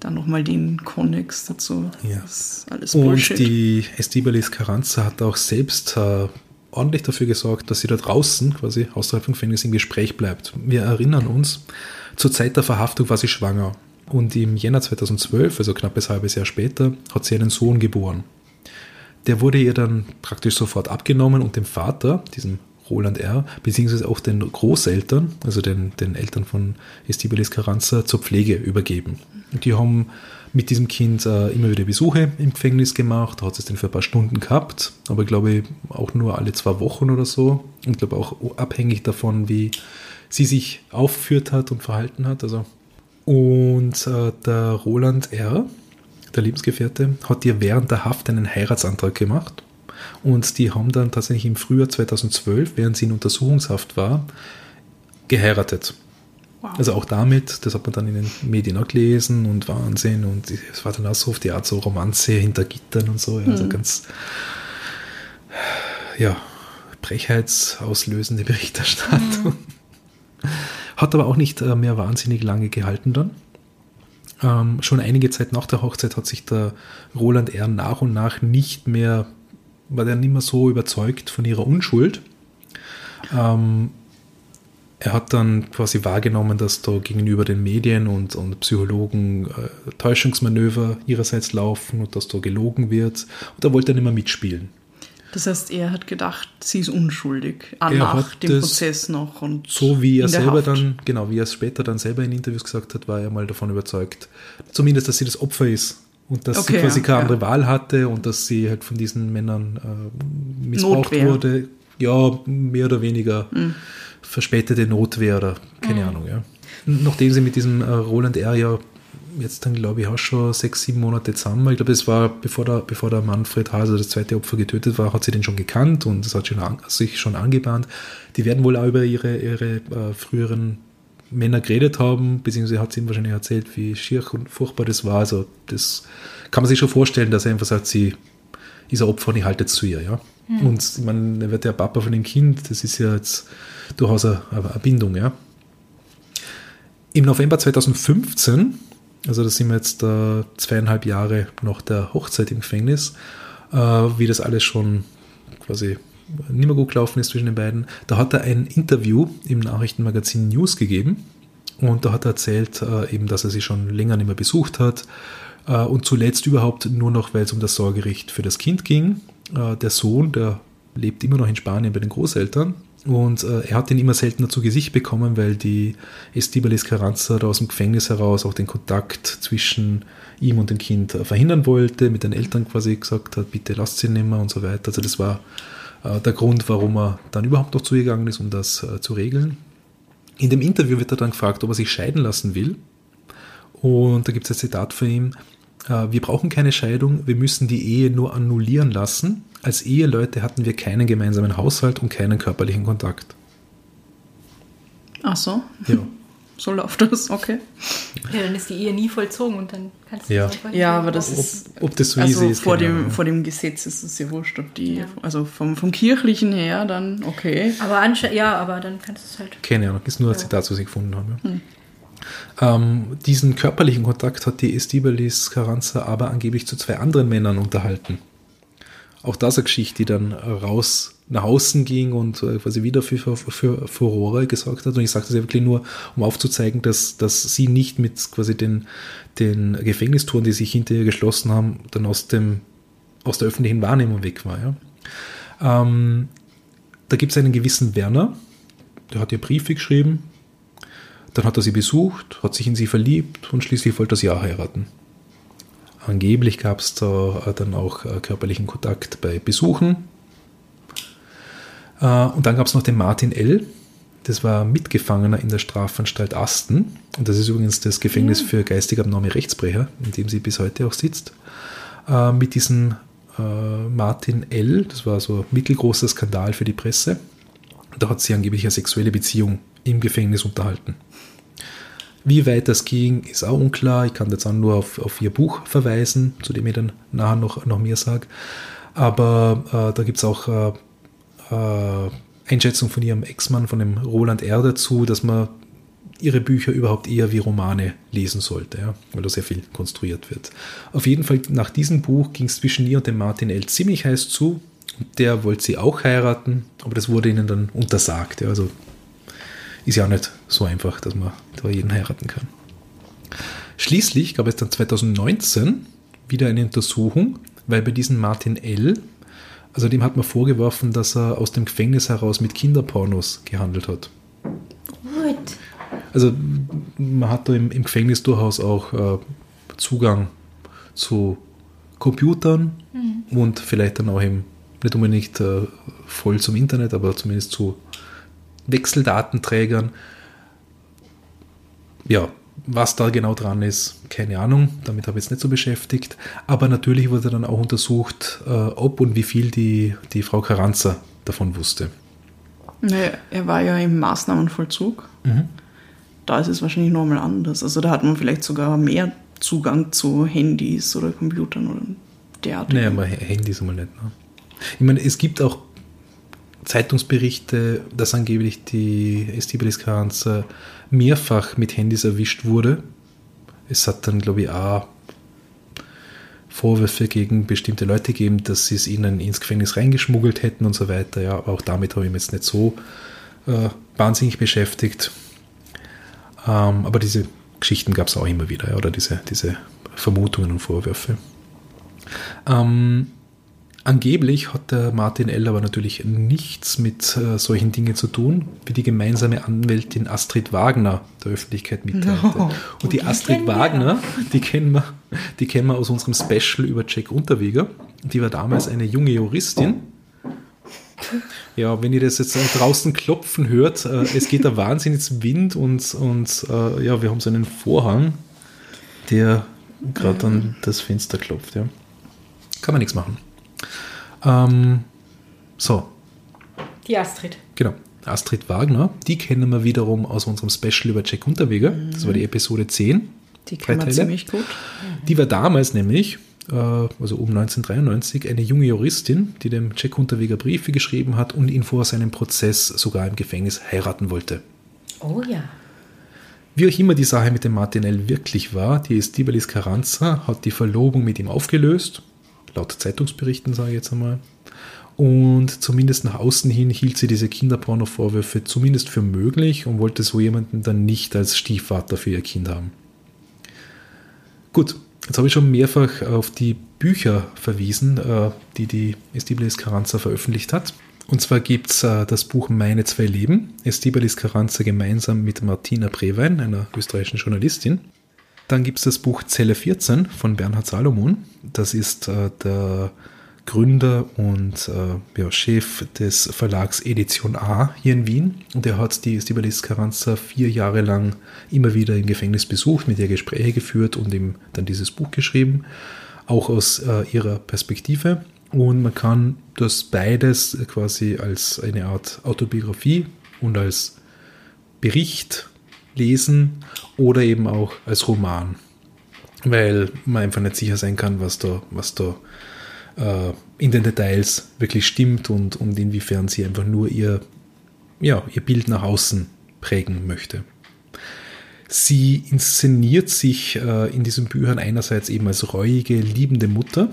Dann nochmal den Konnex dazu. Ja. Das ist alles Und Bullshit. die Estibalis Carranza hat auch selbst äh, ordentlich dafür gesorgt, dass sie da draußen, quasi außerhalb vom Gefängnis, im Gespräch bleibt. Wir erinnern uns, zur Zeit der Verhaftung war sie schwanger. Und im Jänner 2012, also knappes halbes Jahr später, hat sie einen Sohn geboren. Der wurde ihr dann praktisch sofort abgenommen und dem Vater, diesem Roland R., beziehungsweise auch den Großeltern, also den, den Eltern von Estibalis Carranza, zur Pflege übergeben. Und die haben mit diesem Kind äh, immer wieder Besuche im Gefängnis gemacht, da hat es den für ein paar Stunden gehabt, aber glaube ich auch nur alle zwei Wochen oder so. Und glaube auch abhängig davon, wie sie sich aufgeführt hat und verhalten hat. Also. Und äh, der Roland R., der Lebensgefährte, hat ihr während der Haft einen Heiratsantrag gemacht. Und die haben dann tatsächlich im Frühjahr 2012, während sie in Untersuchungshaft war, geheiratet. Wow. Also auch damit, das hat man dann in den Medien auch gelesen und Wahnsinn und es war dann auch so auf die Art so Romanze hinter Gittern und so, ja, also ganz ja, brechheitsauslösende Berichterstattung. Hat aber auch nicht äh, mehr wahnsinnig lange gehalten dann. Ähm, schon einige Zeit nach der Hochzeit hat sich der Roland R. nach und nach nicht mehr, war der nicht mehr so überzeugt von ihrer Unschuld. Ähm, er hat dann quasi wahrgenommen, dass da gegenüber den Medien und, und Psychologen äh, Täuschungsmanöver ihrerseits laufen und dass da gelogen wird. Und da wollte er nicht mehr mitspielen. Das heißt, er hat gedacht, sie ist unschuldig ah, Er nach hat dem das Prozess noch. Und So wie er selber Haft. dann, genau, wie er es später dann selber in Interviews gesagt hat, war er mal davon überzeugt, zumindest, dass sie das Opfer ist und dass sie Okay, quasi ja, keine ja. andere Wahl hatte und dass sie halt von diesen Männern äh, missbraucht Notwehr. wurde. Ja, mehr oder weniger Mhm. verspätete Notwehr oder keine Ahnung, ja. Nachdem sie mit diesem äh, Roland R. ja jetzt dann, glaube ich, auch schon sechs, sieben Monate zusammen. Ich glaube, es war, bevor der, bevor der Manfred Hase, das zweite Opfer, getötet war, hat sie den schon gekannt und es hat schon an, sich schon angebahnt. Die werden wohl auch über ihre, ihre äh, früheren Männer geredet haben, beziehungsweise hat sie ihm wahrscheinlich erzählt, wie schier und furchtbar das war. Also, das kann man sich schon vorstellen, dass er einfach sagt, sie ist ein Opfer und ich halte zu ihr, ja. Und ich meine, er wird der Papa von dem Kind, das ist ja jetzt durchaus eine, eine Bindung, ja. Im November 2015, also da sind wir jetzt äh, zweieinhalb Jahre nach der Hochzeit im Gefängnis, äh, wie das alles schon quasi nicht mehr gut gelaufen ist zwischen den beiden, da hat er ein Interview im Nachrichtenmagazin News gegeben und da hat er erzählt, äh, eben, dass er sie schon länger nicht mehr besucht hat. Äh, und zuletzt überhaupt nur noch, weil es um das Sorgerecht für das Kind ging. Äh, der Sohn, der lebt immer noch in Spanien bei den Großeltern und äh, er hat ihn immer seltener zu Gesicht bekommen, weil die Estibalis Carranza da aus dem Gefängnis heraus auch den Kontakt zwischen ihm und dem Kind äh, verhindern wollte, mit den Eltern quasi gesagt hat, bitte lasst sie nicht mehr und so weiter. Also das war äh, der Grund, warum er dann überhaupt noch zugegangen ist, um das äh, zu regeln. In dem Interview wird er dann gefragt, ob er sich scheiden lassen will. Und da gibt es ein Zitat von ihm. äh, Wir brauchen keine Scheidung, wir müssen die Ehe nur annullieren lassen. Als Eheleute hatten wir keinen gemeinsamen Haushalt und keinen körperlichen Kontakt. Ach so, Ja, so läuft das, okay. Ja, dann ist die Ehe nie vollzogen und dann kannst du Ja. Ja, aber das ist- ob, ob das so Also easy ist. vor dem, vor dem Gesetz ist es ja wurscht, ob die, Ja. also vom, vom kirchlichen her dann, okay. Aber anscheinend, ja, aber dann kannst du es halt. Keine Ahnung, ist nur ein Ja. Zitat, was ich gefunden habe. Ja. Ähm, diesen körperlichen Kontakt hat die Estibalis Carranza aber angeblich zu zwei anderen Männern unterhalten. Auch das eine Geschichte, die dann raus nach außen ging und äh, quasi wieder für, für, für Furore gesorgt hat. Und ich sage das ja wirklich nur, um aufzuzeigen, dass, dass sie nicht mit quasi den, den Gefängnistoren, die sich hinter ihr geschlossen haben, dann aus, dem, aus der öffentlichen Wahrnehmung weg war. Ja. Ähm, da gibt es einen gewissen Werner, der hat ihr Briefe geschrieben, dann hat er sie besucht, hat sich in sie verliebt und schließlich wollte er sie auch heiraten. Angeblich gab es da äh, dann auch äh, körperlichen Kontakt bei Besuchen. Äh, Und dann gab es noch den Martin L., das war Mitgefangener in der Strafanstalt Asten. Und das ist übrigens das Gefängnis für geistig abnorme Rechtsbrecher, in dem sie bis heute auch sitzt. Äh, Mit diesem äh, Martin L., das war so ein mittelgroßer Skandal für die Presse. Da hat sie angeblich eine sexuelle Beziehung im Gefängnis unterhalten. Wie weit das ging, ist auch unklar. Ich kann jetzt auch nur auf, auf ihr Buch verweisen, zu dem ich dann nachher noch, noch mehr sage. Aber äh, da gibt es auch äh, äh, Einschätzung von ihrem Ex-Mann, von dem Roland R. dazu, dass man ihre Bücher überhaupt eher wie Romane lesen sollte, ja, weil da sehr viel konstruiert wird. Auf jeden Fall, nach diesem Buch ging es zwischen ihr und dem Martin L. ziemlich heiß zu. Der wollte sie auch heiraten, aber das wurde ihnen dann untersagt. Ja, also ist ja auch nicht so einfach, dass man da jeden heiraten kann. Schließlich gab es dann 2019 wieder eine Untersuchung, weil bei diesem Martin L., also dem hat man vorgeworfen, dass er aus dem Gefängnis heraus mit Kinderpornos gehandelt hat. Gut. Also man hat da im, im Gefängnis durchaus auch äh, Zugang zu Computern und vielleicht dann auch eben nicht unbedingt äh, voll zum Internet, aber zumindest zu Wechseldatenträgern. Ja, was da genau dran ist, keine Ahnung, damit habe ich jetzt nicht so beschäftigt. Aber natürlich wurde dann auch untersucht, äh, ob und wie viel die, die Frau Carranza davon wusste. Naja, er war ja im Maßnahmenvollzug. Da ist es wahrscheinlich nochmal anders. Also da hat man vielleicht sogar mehr Zugang zu Handys oder Computern oder derartigen. Naja, aber Handys einmal nicht. Ne? Ich meine, es gibt auch Zeitungsberichte, dass angeblich die Estibelis Carranza mehrfach mit Handys erwischt wurde. Es hat dann, glaube ich, auch Vorwürfe gegen bestimmte Leute gegeben, dass sie es ihnen ins Gefängnis reingeschmuggelt hätten und so weiter. Ja, aber auch damit habe ich mich jetzt nicht so äh, wahnsinnig beschäftigt. Ähm, aber diese Geschichten gab es auch immer wieder, ja, oder diese, diese Vermutungen und Vorwürfe. Ähm, Angeblich hat der Martin L. aber natürlich nichts mit äh, solchen Dingen zu tun, wie die gemeinsame Anwältin Astrid Wagner der Öffentlichkeit mitteilte. No. Und die Astrid Wagner, die kennen, wir, die kennen wir aus unserem Special über Jack Unterweger. Die war damals eine junge Juristin. Ja, wenn ihr das jetzt draußen klopfen hört, äh, es geht da wahnsinnig Wind und, und äh, ja, wir haben so einen Vorhang, der gerade an das Fenster klopft. Ja. Kann man nichts machen. Ähm, so. Die Astrid. Genau. Astrid Wagner, die kennen wir wiederum aus unserem Special über Jack Unterweger. Mhm. Das war die Episode 10. Die kennen wir ziemlich gut. Die war damals nämlich, äh, also um 1993, eine junge Juristin, die dem Jack Unterweger Briefe geschrieben hat und ihn vor seinem Prozess sogar im Gefängnis heiraten wollte. Oh ja. Wie auch immer die Sache mit dem Martinell wirklich war, die Estibalis Carranza hat die Verlobung mit ihm aufgelöst laut Zeitungsberichten sage ich jetzt einmal. Und zumindest nach außen hin hielt sie diese Kinderporno-Vorwürfe zumindest für möglich und wollte so jemanden dann nicht als Stiefvater für ihr Kind haben. Gut, jetzt habe ich schon mehrfach auf die Bücher verwiesen, äh, die die Estibalis Carranza veröffentlicht hat. Und zwar gibt es äh, das Buch Meine zwei Leben, Estibalis Carranza gemeinsam mit Martina Brewein, einer österreichischen Journalistin. Dann gibt es das Buch Zelle 14 von Bernhard Salomon. Das ist äh, der Gründer und äh, ja, Chef des Verlags Edition A hier in Wien. Und er hat die Stibalis Carranza vier Jahre lang immer wieder im Gefängnis besucht, mit ihr Gespräche geführt und ihm dann dieses Buch geschrieben, auch aus äh, ihrer Perspektive. Und man kann das beides quasi als eine Art Autobiografie und als Bericht lesen oder eben auch als Roman, weil man einfach nicht sicher sein kann, was da, was da äh, in den Details wirklich stimmt und, und inwiefern sie einfach nur ihr, ja, ihr Bild nach außen prägen möchte. Sie inszeniert sich äh, in diesen Büchern einerseits eben als reuige, liebende Mutter,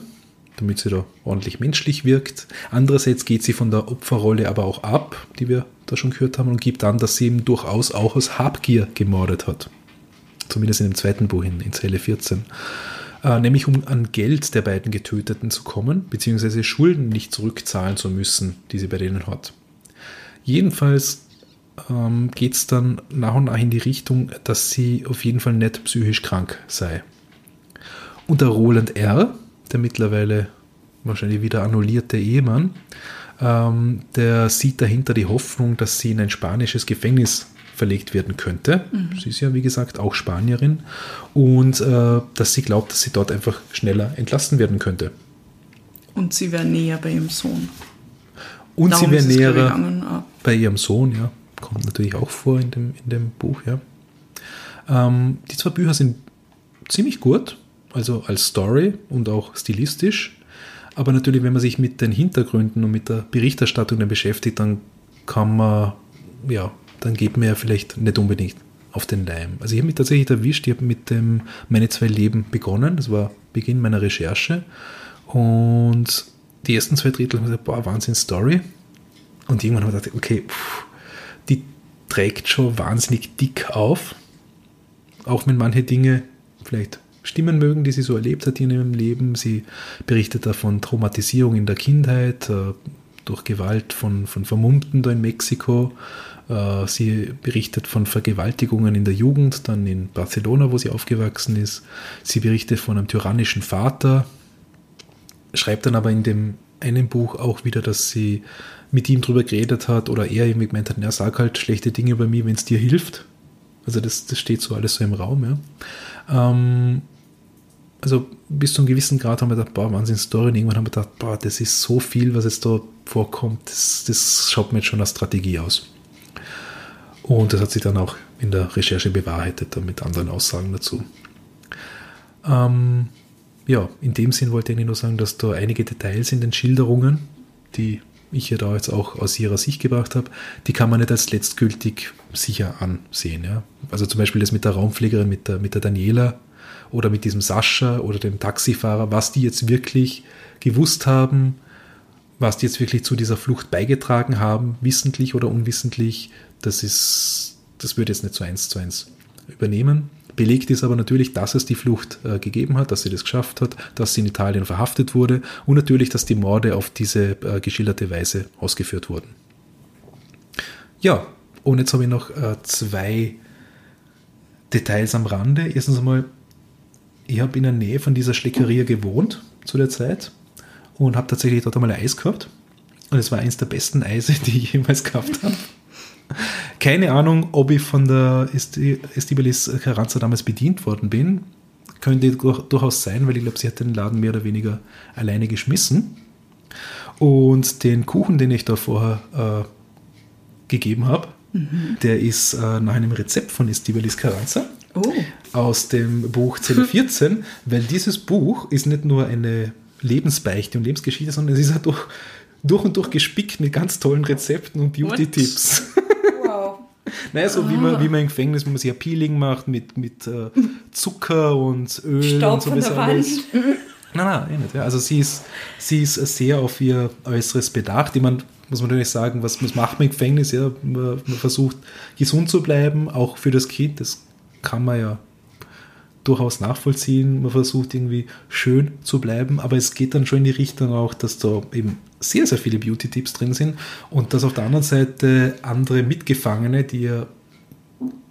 damit sie da ordentlich menschlich wirkt. Andererseits geht sie von der Opferrolle aber auch ab, die wir da schon gehört haben, und gibt an, dass sie eben durchaus auch aus Habgier gemordet hat. Zumindest in dem zweiten Buch in, in Zelle 14. Äh, nämlich um an Geld der beiden Getöteten zu kommen, beziehungsweise Schulden nicht zurückzahlen zu müssen, die sie bei denen hat. Jedenfalls ähm, geht es dann nach und nach in die Richtung, dass sie auf jeden Fall nicht psychisch krank sei. Und der Roland R., der mittlerweile wahrscheinlich wieder annullierte Ehemann, ähm, der sieht dahinter die Hoffnung, dass sie in ein spanisches Gefängnis verlegt werden könnte. Mhm. Sie ist ja, wie gesagt, auch Spanierin. Und äh, dass sie glaubt, dass sie dort einfach schneller entlassen werden könnte. Und sie wäre näher bei ihrem Sohn. Und Darum sie wäre näher ah. bei ihrem Sohn, ja. Kommt natürlich auch vor in dem, in dem Buch, ja. Ähm, die zwei Bücher sind ziemlich gut also als Story und auch stilistisch. Aber natürlich, wenn man sich mit den Hintergründen und mit der Berichterstattung dann beschäftigt, dann kann man, ja, dann geht man ja vielleicht nicht unbedingt auf den Leim. Also ich habe mich tatsächlich erwischt, ich habe mit dem Meine zwei Leben begonnen, das war Beginn meiner Recherche und die ersten zwei Drittel haben gesagt, boah, Wahnsinn Story. Und irgendwann habe ich gedacht, okay, pff, die trägt schon wahnsinnig dick auf, auch wenn manche Dinge vielleicht stimmen mögen, die sie so erlebt hat in ihrem Leben. Sie berichtet davon Traumatisierung in der Kindheit, äh, durch Gewalt von, von Vermummten da in Mexiko. Äh, sie berichtet von Vergewaltigungen in der Jugend, dann in Barcelona, wo sie aufgewachsen ist. Sie berichtet von einem tyrannischen Vater, schreibt dann aber in dem einen Buch auch wieder, dass sie mit ihm drüber geredet hat oder er ihm gemeint hat, er sag halt schlechte Dinge über mich, wenn es dir hilft. Also das, das steht so alles so im Raum. Ja. Ähm, also bis zu einem gewissen Grad haben wir gedacht, boah, Wahnsinn Story. Und irgendwann haben wir gedacht, boah, das ist so viel, was jetzt da vorkommt. Das, das schaut mir jetzt schon als Strategie aus. Und das hat sich dann auch in der Recherche bewahrheitet, dann mit anderen Aussagen dazu. Ähm, ja, in dem Sinn wollte ich nur sagen, dass da einige Details in den Schilderungen, die ich ja da jetzt auch aus ihrer Sicht gebracht habe, die kann man nicht als letztgültig sicher ansehen. Ja? Also zum Beispiel das mit der Raumpflegerin, mit der, mit der Daniela oder mit diesem Sascha oder dem Taxifahrer, was die jetzt wirklich gewusst haben, was die jetzt wirklich zu dieser Flucht beigetragen haben, wissentlich oder unwissentlich, das ist, das würde jetzt nicht so eins zu eins übernehmen. Belegt ist aber natürlich, dass es die Flucht äh, gegeben hat, dass sie das geschafft hat, dass sie in Italien verhaftet wurde und natürlich, dass die Morde auf diese äh, geschilderte Weise ausgeführt wurden. Ja, und jetzt habe ich noch äh, zwei Details am Rande. Erstens einmal, ich habe in der Nähe von dieser Schleckeria gewohnt zu der Zeit und habe tatsächlich dort einmal ein Eis gehabt. Und es war eines der besten Eise, die ich jemals gehabt habe. Keine Ahnung, ob ich von der Estibalis Carranza damals bedient worden bin. Könnte durchaus sein, weil ich glaube, sie hat den Laden mehr oder weniger alleine geschmissen. Und den Kuchen, den ich da vorher äh, gegeben habe, mhm. der ist äh, nach einem Rezept von Estibalis Carranza. Oh. Aus dem Buch Zelle 14, weil dieses Buch ist nicht nur eine Lebensbeichte und Lebensgeschichte, sondern es ist halt durch, durch und durch gespickt mit ganz tollen Rezepten und Beauty-Tipps. Wow. naja, so ah. wie, man, wie man im Gefängnis, wenn man sich ein Peeling macht mit, mit äh, Zucker und Öl Staub und so von der Wand. Nein, nein, eh nicht. Ja. Also sie ist, sie ist sehr auf ihr Äußeres bedacht. Ich meine, muss man natürlich sagen, was, was macht man im Gefängnis? Ja, man, man versucht gesund zu bleiben, auch für das Kind. Das kann man ja durchaus nachvollziehen. Man versucht irgendwie schön zu bleiben, aber es geht dann schon in die Richtung auch, dass da eben sehr, sehr viele Beauty-Tipps drin sind und dass auf der anderen Seite andere Mitgefangene, die ja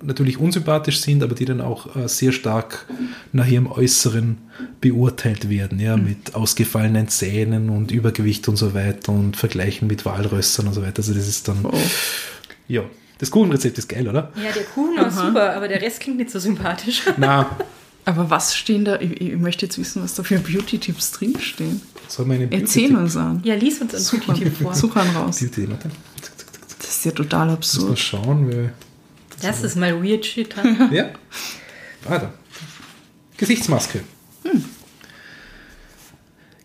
natürlich unsympathisch sind, aber die dann auch äh, sehr stark nach ihrem Äußeren beurteilt werden, ja, mhm. mit ausgefallenen Zähnen und Übergewicht und so weiter und Vergleichen mit Walrössern und so weiter. Also das ist dann, oh. ja. Das Kuchenrezept ist geil, oder? Ja, der Kuchen war super, aber der Rest klingt nicht so sympathisch. Na, aber was stehen da? Ich, ich möchte jetzt wissen, was da für Beauty-Tipps drinstehen. Soll meine Erzähl uns an. Ja, lies uns einen Beauty-Tipp vor. Such einen raus. Beauty, warte. Das ist ja total absurd. Mal schauen, wie. Das ist mal weird shit. ja. Weiter. Gesichtsmaske. Hm.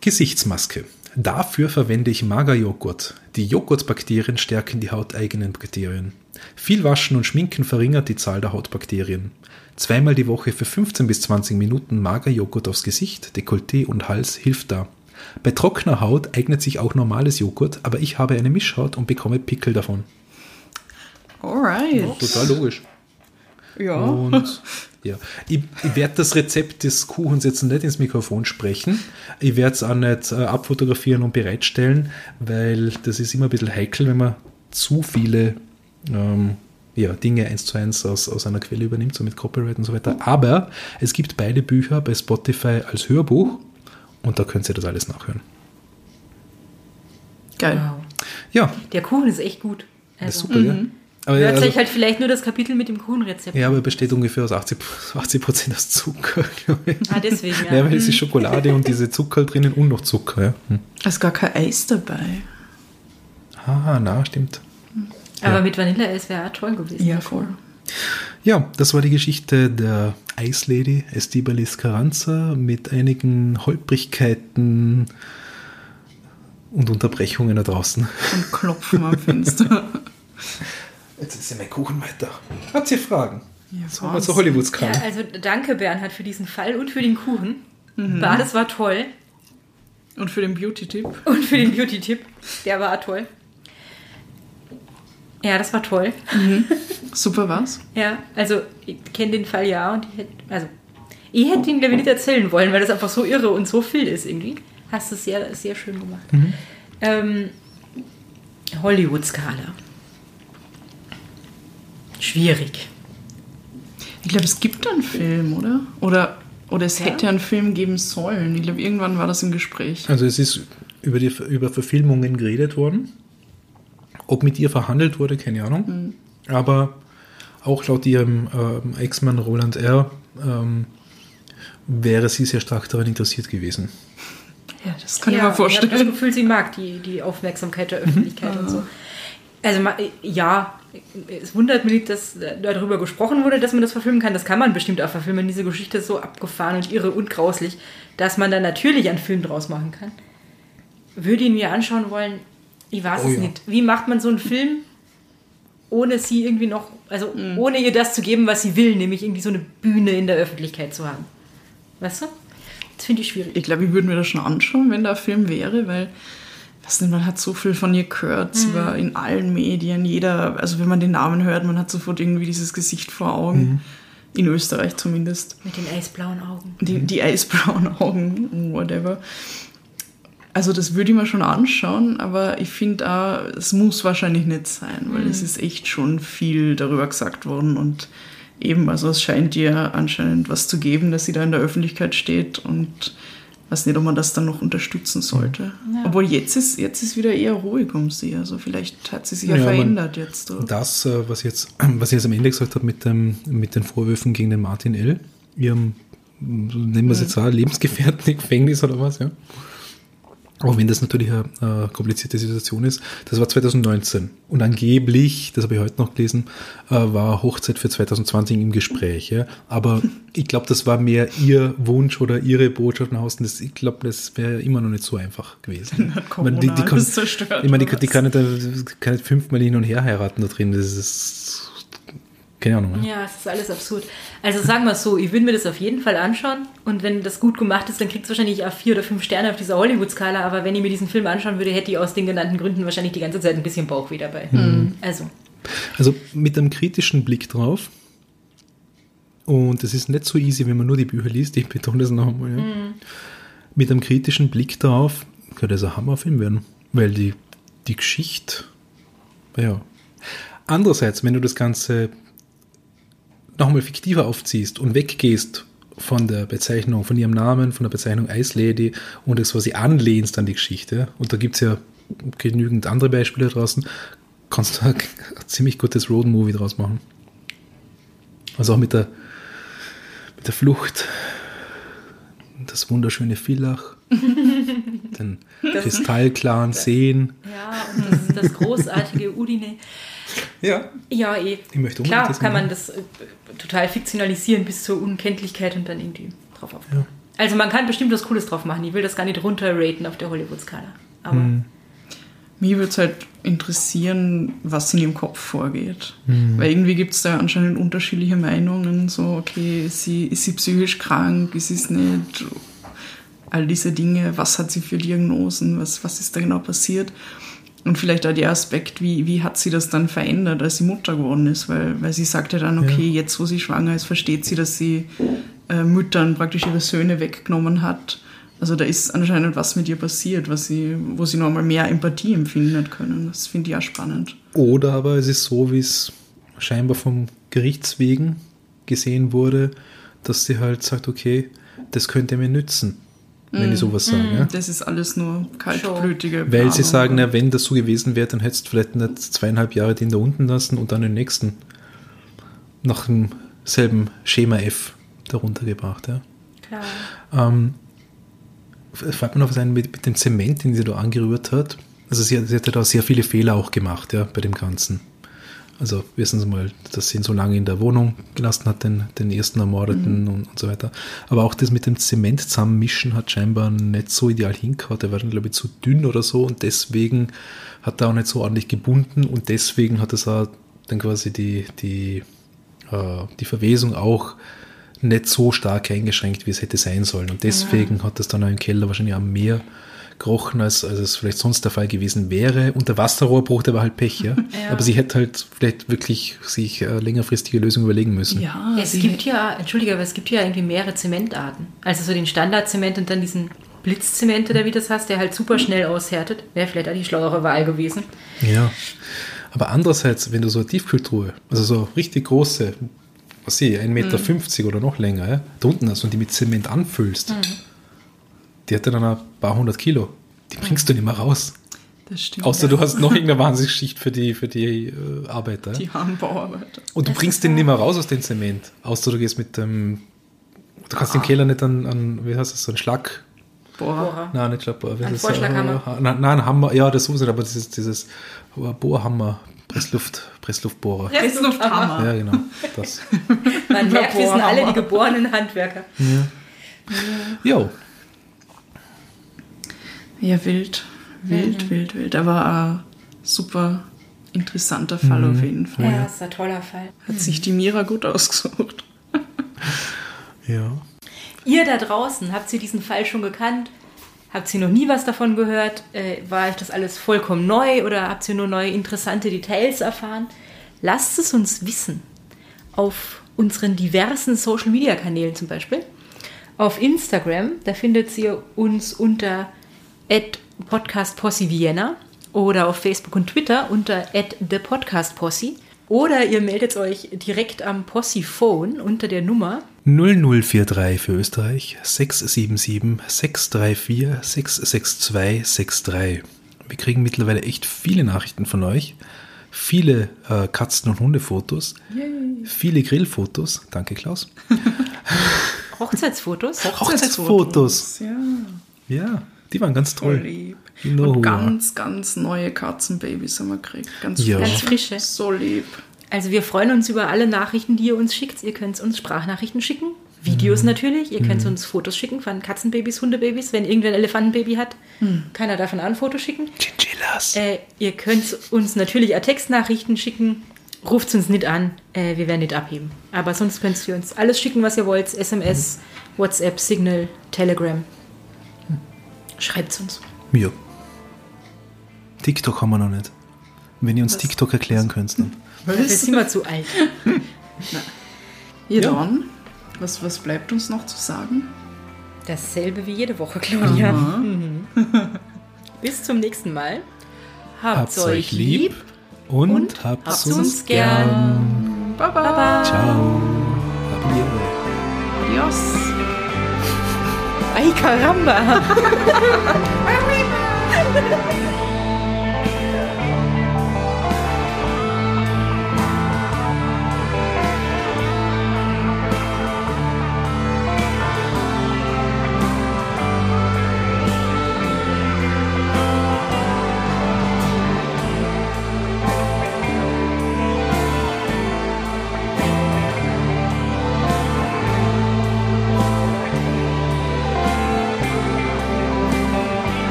Gesichtsmaske. Dafür verwende ich Magerjoghurt. Die Joghurtbakterien stärken die hauteigenen Bakterien. Viel Waschen und Schminken verringert die Zahl der Hautbakterien. Zweimal die Woche für 15 bis 20 Minuten Magerjoghurt aufs Gesicht, Dekolleté und Hals hilft da. Bei trockener Haut eignet sich auch normales Joghurt, aber ich habe eine Mischhaut und bekomme Pickel davon. Alright. Total logisch. Ja. Und ja, ich, ich werde das Rezept des Kuchens jetzt nicht ins Mikrofon sprechen. Ich werde es auch nicht äh, abfotografieren und bereitstellen, weil das ist immer ein bisschen heikel, wenn man zu viele ähm, ja, Dinge eins zu eins aus, aus einer Quelle übernimmt, so mit Copyright und so weiter. Aber es gibt beide Bücher bei Spotify als Hörbuch und da könnt ihr das alles nachhören. Geil. Wow. Ja. Der Kuchen ist echt gut. Also. super, mhm. ja. Aber Hört also, sich halt vielleicht nur das Kapitel mit dem Kuchenrezept. Ja, aber er besteht ungefähr aus 80, 80 Prozent aus Zucker. Ah, deswegen, ja. Ja, weil es ist mhm. Schokolade und diese Zucker drinnen und noch Zucker, ja. Hm. Da ist gar kein Eis dabei. Ah, na, stimmt. Aber ja. mit Vanilleeis wäre auch toll gewesen. Ja, voll. Ja, das war die Geschichte der Ice Lady Estibalis Carranza mit einigen Holprigkeiten und Unterbrechungen da draußen. Und Klopfen am Fenster. Jetzt ist ja mein Kuchen weiter. Habt ihr Fragen? Ja, so zu Hollywoods kam. Ja, also danke Bernhard für diesen Fall und für den Kuchen. Mhm. War, das war toll. Und für den Beauty-Tipp. Und für den Beauty-Tipp. Der war toll. Ja, das war toll. Mhm. Super was? ja, also ich kenne den Fall ja und ich hätte, also ich hätte ihn glaube ich nicht erzählen wollen, weil das einfach so irre und so viel ist irgendwie. Hast du sehr, sehr schön gemacht. Mhm. Ähm, Hollywood-Skala. Schwierig. Ich glaube, es gibt einen Film, oder? Oder, oder es ja. hätte einen Film geben sollen. Ich glaube, irgendwann war das im Gespräch. Also es ist über, die, über Verfilmungen geredet worden. Ob mit ihr verhandelt wurde, keine Ahnung. Mhm. Aber auch laut ihrem äh, Ex-Mann Roland R. Ähm, wäre sie sehr stark daran interessiert gewesen. Ja, das kann ja, ich mir vorstellen. Ich habe das Gefühl, sie mag die, die Aufmerksamkeit der Öffentlichkeit mhm. und so. Also ja, es wundert mich nicht, dass darüber gesprochen wurde, dass man das verfilmen kann. Das kann man bestimmt auch verfilmen. Diese Geschichte ist so abgefahren und irre und grauslich, dass man da natürlich einen Film draus machen kann. Würde ihn mir anschauen wollen, Ich weiß Oh es ja. nicht. Wie macht man so einen Film, ohne sie irgendwie noch, also ohne ihr das zu geben, was sie will, nämlich irgendwie so eine Bühne in der Öffentlichkeit zu haben? Weißt du? Das finde ich schwierig. Ich glaube, ich würde mir das schon anschauen, wenn da ein Film wäre, weil, weiß nicht, man hat so viel von ihr gehört. Sie war in allen Medien, jeder, also wenn man den Namen hört, man hat sofort irgendwie dieses Gesicht vor Augen. In Österreich zumindest. Mit den eisblauen Augen. Die, die eisbraunen Augen, whatever. Also das würde ich mir schon anschauen, aber ich finde auch, es muss wahrscheinlich nicht sein, weil es ist echt schon viel darüber gesagt worden und eben, also es scheint ihr anscheinend was zu geben, dass sie da in der Öffentlichkeit steht und weiß nicht, ob man das dann noch unterstützen sollte. Obwohl jetzt ist, jetzt ist wieder eher ruhig um sie, also vielleicht hat sie sich ja, Ja, man- verändert jetzt. Oder? Das, äh, was jetzt, was ich jetzt am Ende gesagt habe mit, dem, mit den Vorwürfen gegen den Martin L., ihrem, nennen wir es jetzt auch, Lebensgefährten im Gefängnis oder was, ja. Auch wenn das natürlich eine, äh, komplizierte Situation ist. Das war 2019. Und angeblich, das habe ich heute noch gelesen, äh, war Hochzeit für 2020 im Gespräch. Ja? Aber ich glaube, das war mehr ihr Wunsch oder ihre Botschaft nach außen. Das, ich glaube, das wäre immer noch nicht so einfach gewesen. Hat Ich meine, Corona kann, alles zerstört, Ich meine, die, die kann nicht, kann nicht fünfmal hin und her heiraten da drin. Das ist, keine Ahnung. Ja. Ja, es ist alles absurd. Also sagen wir es so, ich würde mir das auf jeden Fall anschauen und wenn das gut gemacht ist, dann kriegt es wahrscheinlich auch vier oder fünf Sterne auf dieser Hollywood-Skala, aber wenn ich mir diesen Film anschauen würde, hätte ich aus den genannten Gründen wahrscheinlich die ganze Zeit ein bisschen Bauchweh dabei. Also, Also mit einem kritischen Blick drauf. Und es ist nicht so easy, wenn man nur die Bücher liest. Ich betone das noch einmal. Ja. Mit einem kritischen Blick drauf könnte es ein Hammerfilm werden. Weil die, die Geschichte, ja. Andererseits, wenn du das Ganze nochmal fiktiver aufziehst und weggehst von der Bezeichnung, von ihrem Namen, von der Bezeichnung Ice Lady und es quasi anlehnst an die Geschichte, und da gibt es ja genügend andere Beispiele draußen, kannst du ein ziemlich gutes Road-Movie draus machen. Also auch mit der, mit der Flucht, das wunderschöne Villach, den kristallklaren Seen. ja, und das, das großartige Udine. Ja. Ja, eh. Ich möchte Klar, das kann man das äh, total fiktionalisieren bis zur Unkenntlichkeit und dann irgendwie drauf aufbauen. Also man kann bestimmt was Cooles drauf machen. Ich will das gar nicht runterraten auf der Hollywood-Skala. Aber Hm. Mich würde es halt interessieren, was in ihrem Kopf vorgeht. Mhm. Weil irgendwie gibt es da anscheinend unterschiedliche Meinungen. So, okay, ist sie, ist sie psychisch krank, ist sie es nicht? All diese Dinge, was hat sie für Diagnosen, was, was ist da genau passiert? Und vielleicht auch der Aspekt, wie, wie hat sie das dann verändert, als sie Mutter geworden ist? Weil, weil sie sagt ja dann, okay, jetzt wo sie schwanger ist, versteht sie, dass sie äh, Müttern praktisch ihre Söhne weggenommen hat. Also da ist anscheinend was mit ihr passiert, was sie, wo sie nochmal mehr Empathie empfinden hat können. Das finde ich auch spannend. Oder aber es ist so, wie es scheinbar vom Gerichtswegen gesehen wurde, dass sie halt sagt, okay, das könnte mir nützen, wenn ich sowas sage. Ja? Das ist alles nur kaltblütige Weil sie Planung. sagen, na, wenn das so gewesen wäre, dann hättest du vielleicht nicht zweieinhalb Jahre den da unten lassen und dann den nächsten nach demselben Schema F darunter gebracht. Ja. klar. Ähm, es fällt mir noch was ein mit, mit dem Zement, den sie da angerührt hat. Also sie, hat- sie hatte da sehr viele Fehler auch gemacht, ja, bei dem Ganzen. Also wissen Sie mal, dass sie ihn so lange in der Wohnung gelassen hat, den, den ersten Ermordeten und, und so weiter. Aber auch das mit dem Zement zusammenmischen hat scheinbar nicht so ideal hingehauen. Der war glaube ich, zu dünn oder so und deswegen hat er auch nicht so ordentlich gebunden und deswegen hat es auch dann quasi die, die, äh, die Verwesung auch nicht so stark eingeschränkt, wie es hätte sein sollen. Und deswegen hat es dann auch im Keller wahrscheinlich auch mehr gerochen, als, als es vielleicht sonst der Fall gewesen wäre. Und der Wasserrohrbruch, der war halt Pech, ja. Aber sie hätte halt vielleicht wirklich sich äh, längerfristige Lösungen überlegen müssen. Ja, Es sie, gibt ja, entschuldige, aber es gibt ja irgendwie mehrere Zementarten. Also so den Standardzement und dann diesen Blitzzement oder wie das heißt, der halt super schnell aushärtet. Wäre vielleicht auch die schlauere Wahl gewesen. Ja. Aber andererseits, wenn du so eine Tiefkühltruhe, also so richtig große, was sehe ich, 1,50 Meter Mhm. oder noch länger, ja, da unten hast und die mit Zement anfüllst, Mhm. Die hat ja dann ein paar hundert Kilo. Die bringst du nicht mehr raus. das stimmt. Außer du hast noch irgendeine Wahnsinnsschicht für die, für die äh, Arbeiter. die Handbauarbeiter. Und du bringst den nicht mehr raus aus dem Zement. Außer du gehst mit dem. Du kannst Ah. im Keller nicht an, an wie heißt das, so einen Schlag. Bohrer. Nein, nicht Schlagbohrer. Ein das? Vorschlaghammer. Äh, Nein, nein, ein Hammer. Ja, das sowieso, aber dieses, dieses Bohrhammer, Pressluft, Pressluftbohrer. Presslufthammer. Ja, genau. Das. Man merkt, wir sind alle die geborenen Handwerker. Jo. Ja, wild. Wild, wild, wild. Aber ein super interessanter Fall auf jeden Fall. Ja, ist ein toller Fall. Hat sich die Mira gut ausgesucht. Ja. Ihr da draußen, habt ihr diesen Fall schon gekannt? Habt ihr noch nie was davon gehört? Äh, war euch das alles vollkommen neu oder habt ihr nur neue interessante Details erfahren? Lasst es uns wissen. Auf unseren diversen Social Media Kanälen zum Beispiel. Auf Instagram, da findet ihr uns unter @podcastpossi_vienna oder auf Facebook und Twitter unter @thepodcastpossi oder ihr meldet euch direkt am Possi-Phone unter der Nummer 0043 für Österreich 677 634 662 63. Wir kriegen mittlerweile echt viele Nachrichten von euch. Viele äh, Katzen- und Hundefotos. Viele Grillfotos. Danke, Klaus. Hochzeitsfotos. Hochzeitsfotos. Ja, Ja, die waren ganz toll. lieb. Who Und ganz, ganz neue Katzenbabys haben wir gekriegt. Ganz, Ja. Ganz frisch. frische. So lieb. Also wir freuen uns über alle Nachrichten, die ihr uns schickt. Ihr könnt uns Sprachnachrichten schicken, Videos natürlich. Ihr könnt uns Fotos schicken von Katzenbabys, Hundebabys. Wenn irgendwer ein Elefantenbaby hat, keiner davon ein Foto schicken. Chinchillas. Äh, ihr könnt uns natürlich auch Textnachrichten schicken. Ruft uns nicht an, äh, wir werden nicht abheben. Aber sonst könnt ihr uns alles schicken, was ihr wollt. SMS, WhatsApp, Signal, Telegram. Schreibt uns. Ja. TikTok haben wir noch nicht. Wenn ihr uns TikTok erklären könnt, dann. Dafür sind wir zu alt. Ja, Ja. dann, was, was bleibt uns noch zu sagen? Dasselbe wie jede Woche, Claudia. Mhm. Bis zum nächsten Mal. Habt's euch lieb und, und habt's, habt's uns uns gern. Baba. Baba. Ciao. Adios. Ay, caramba.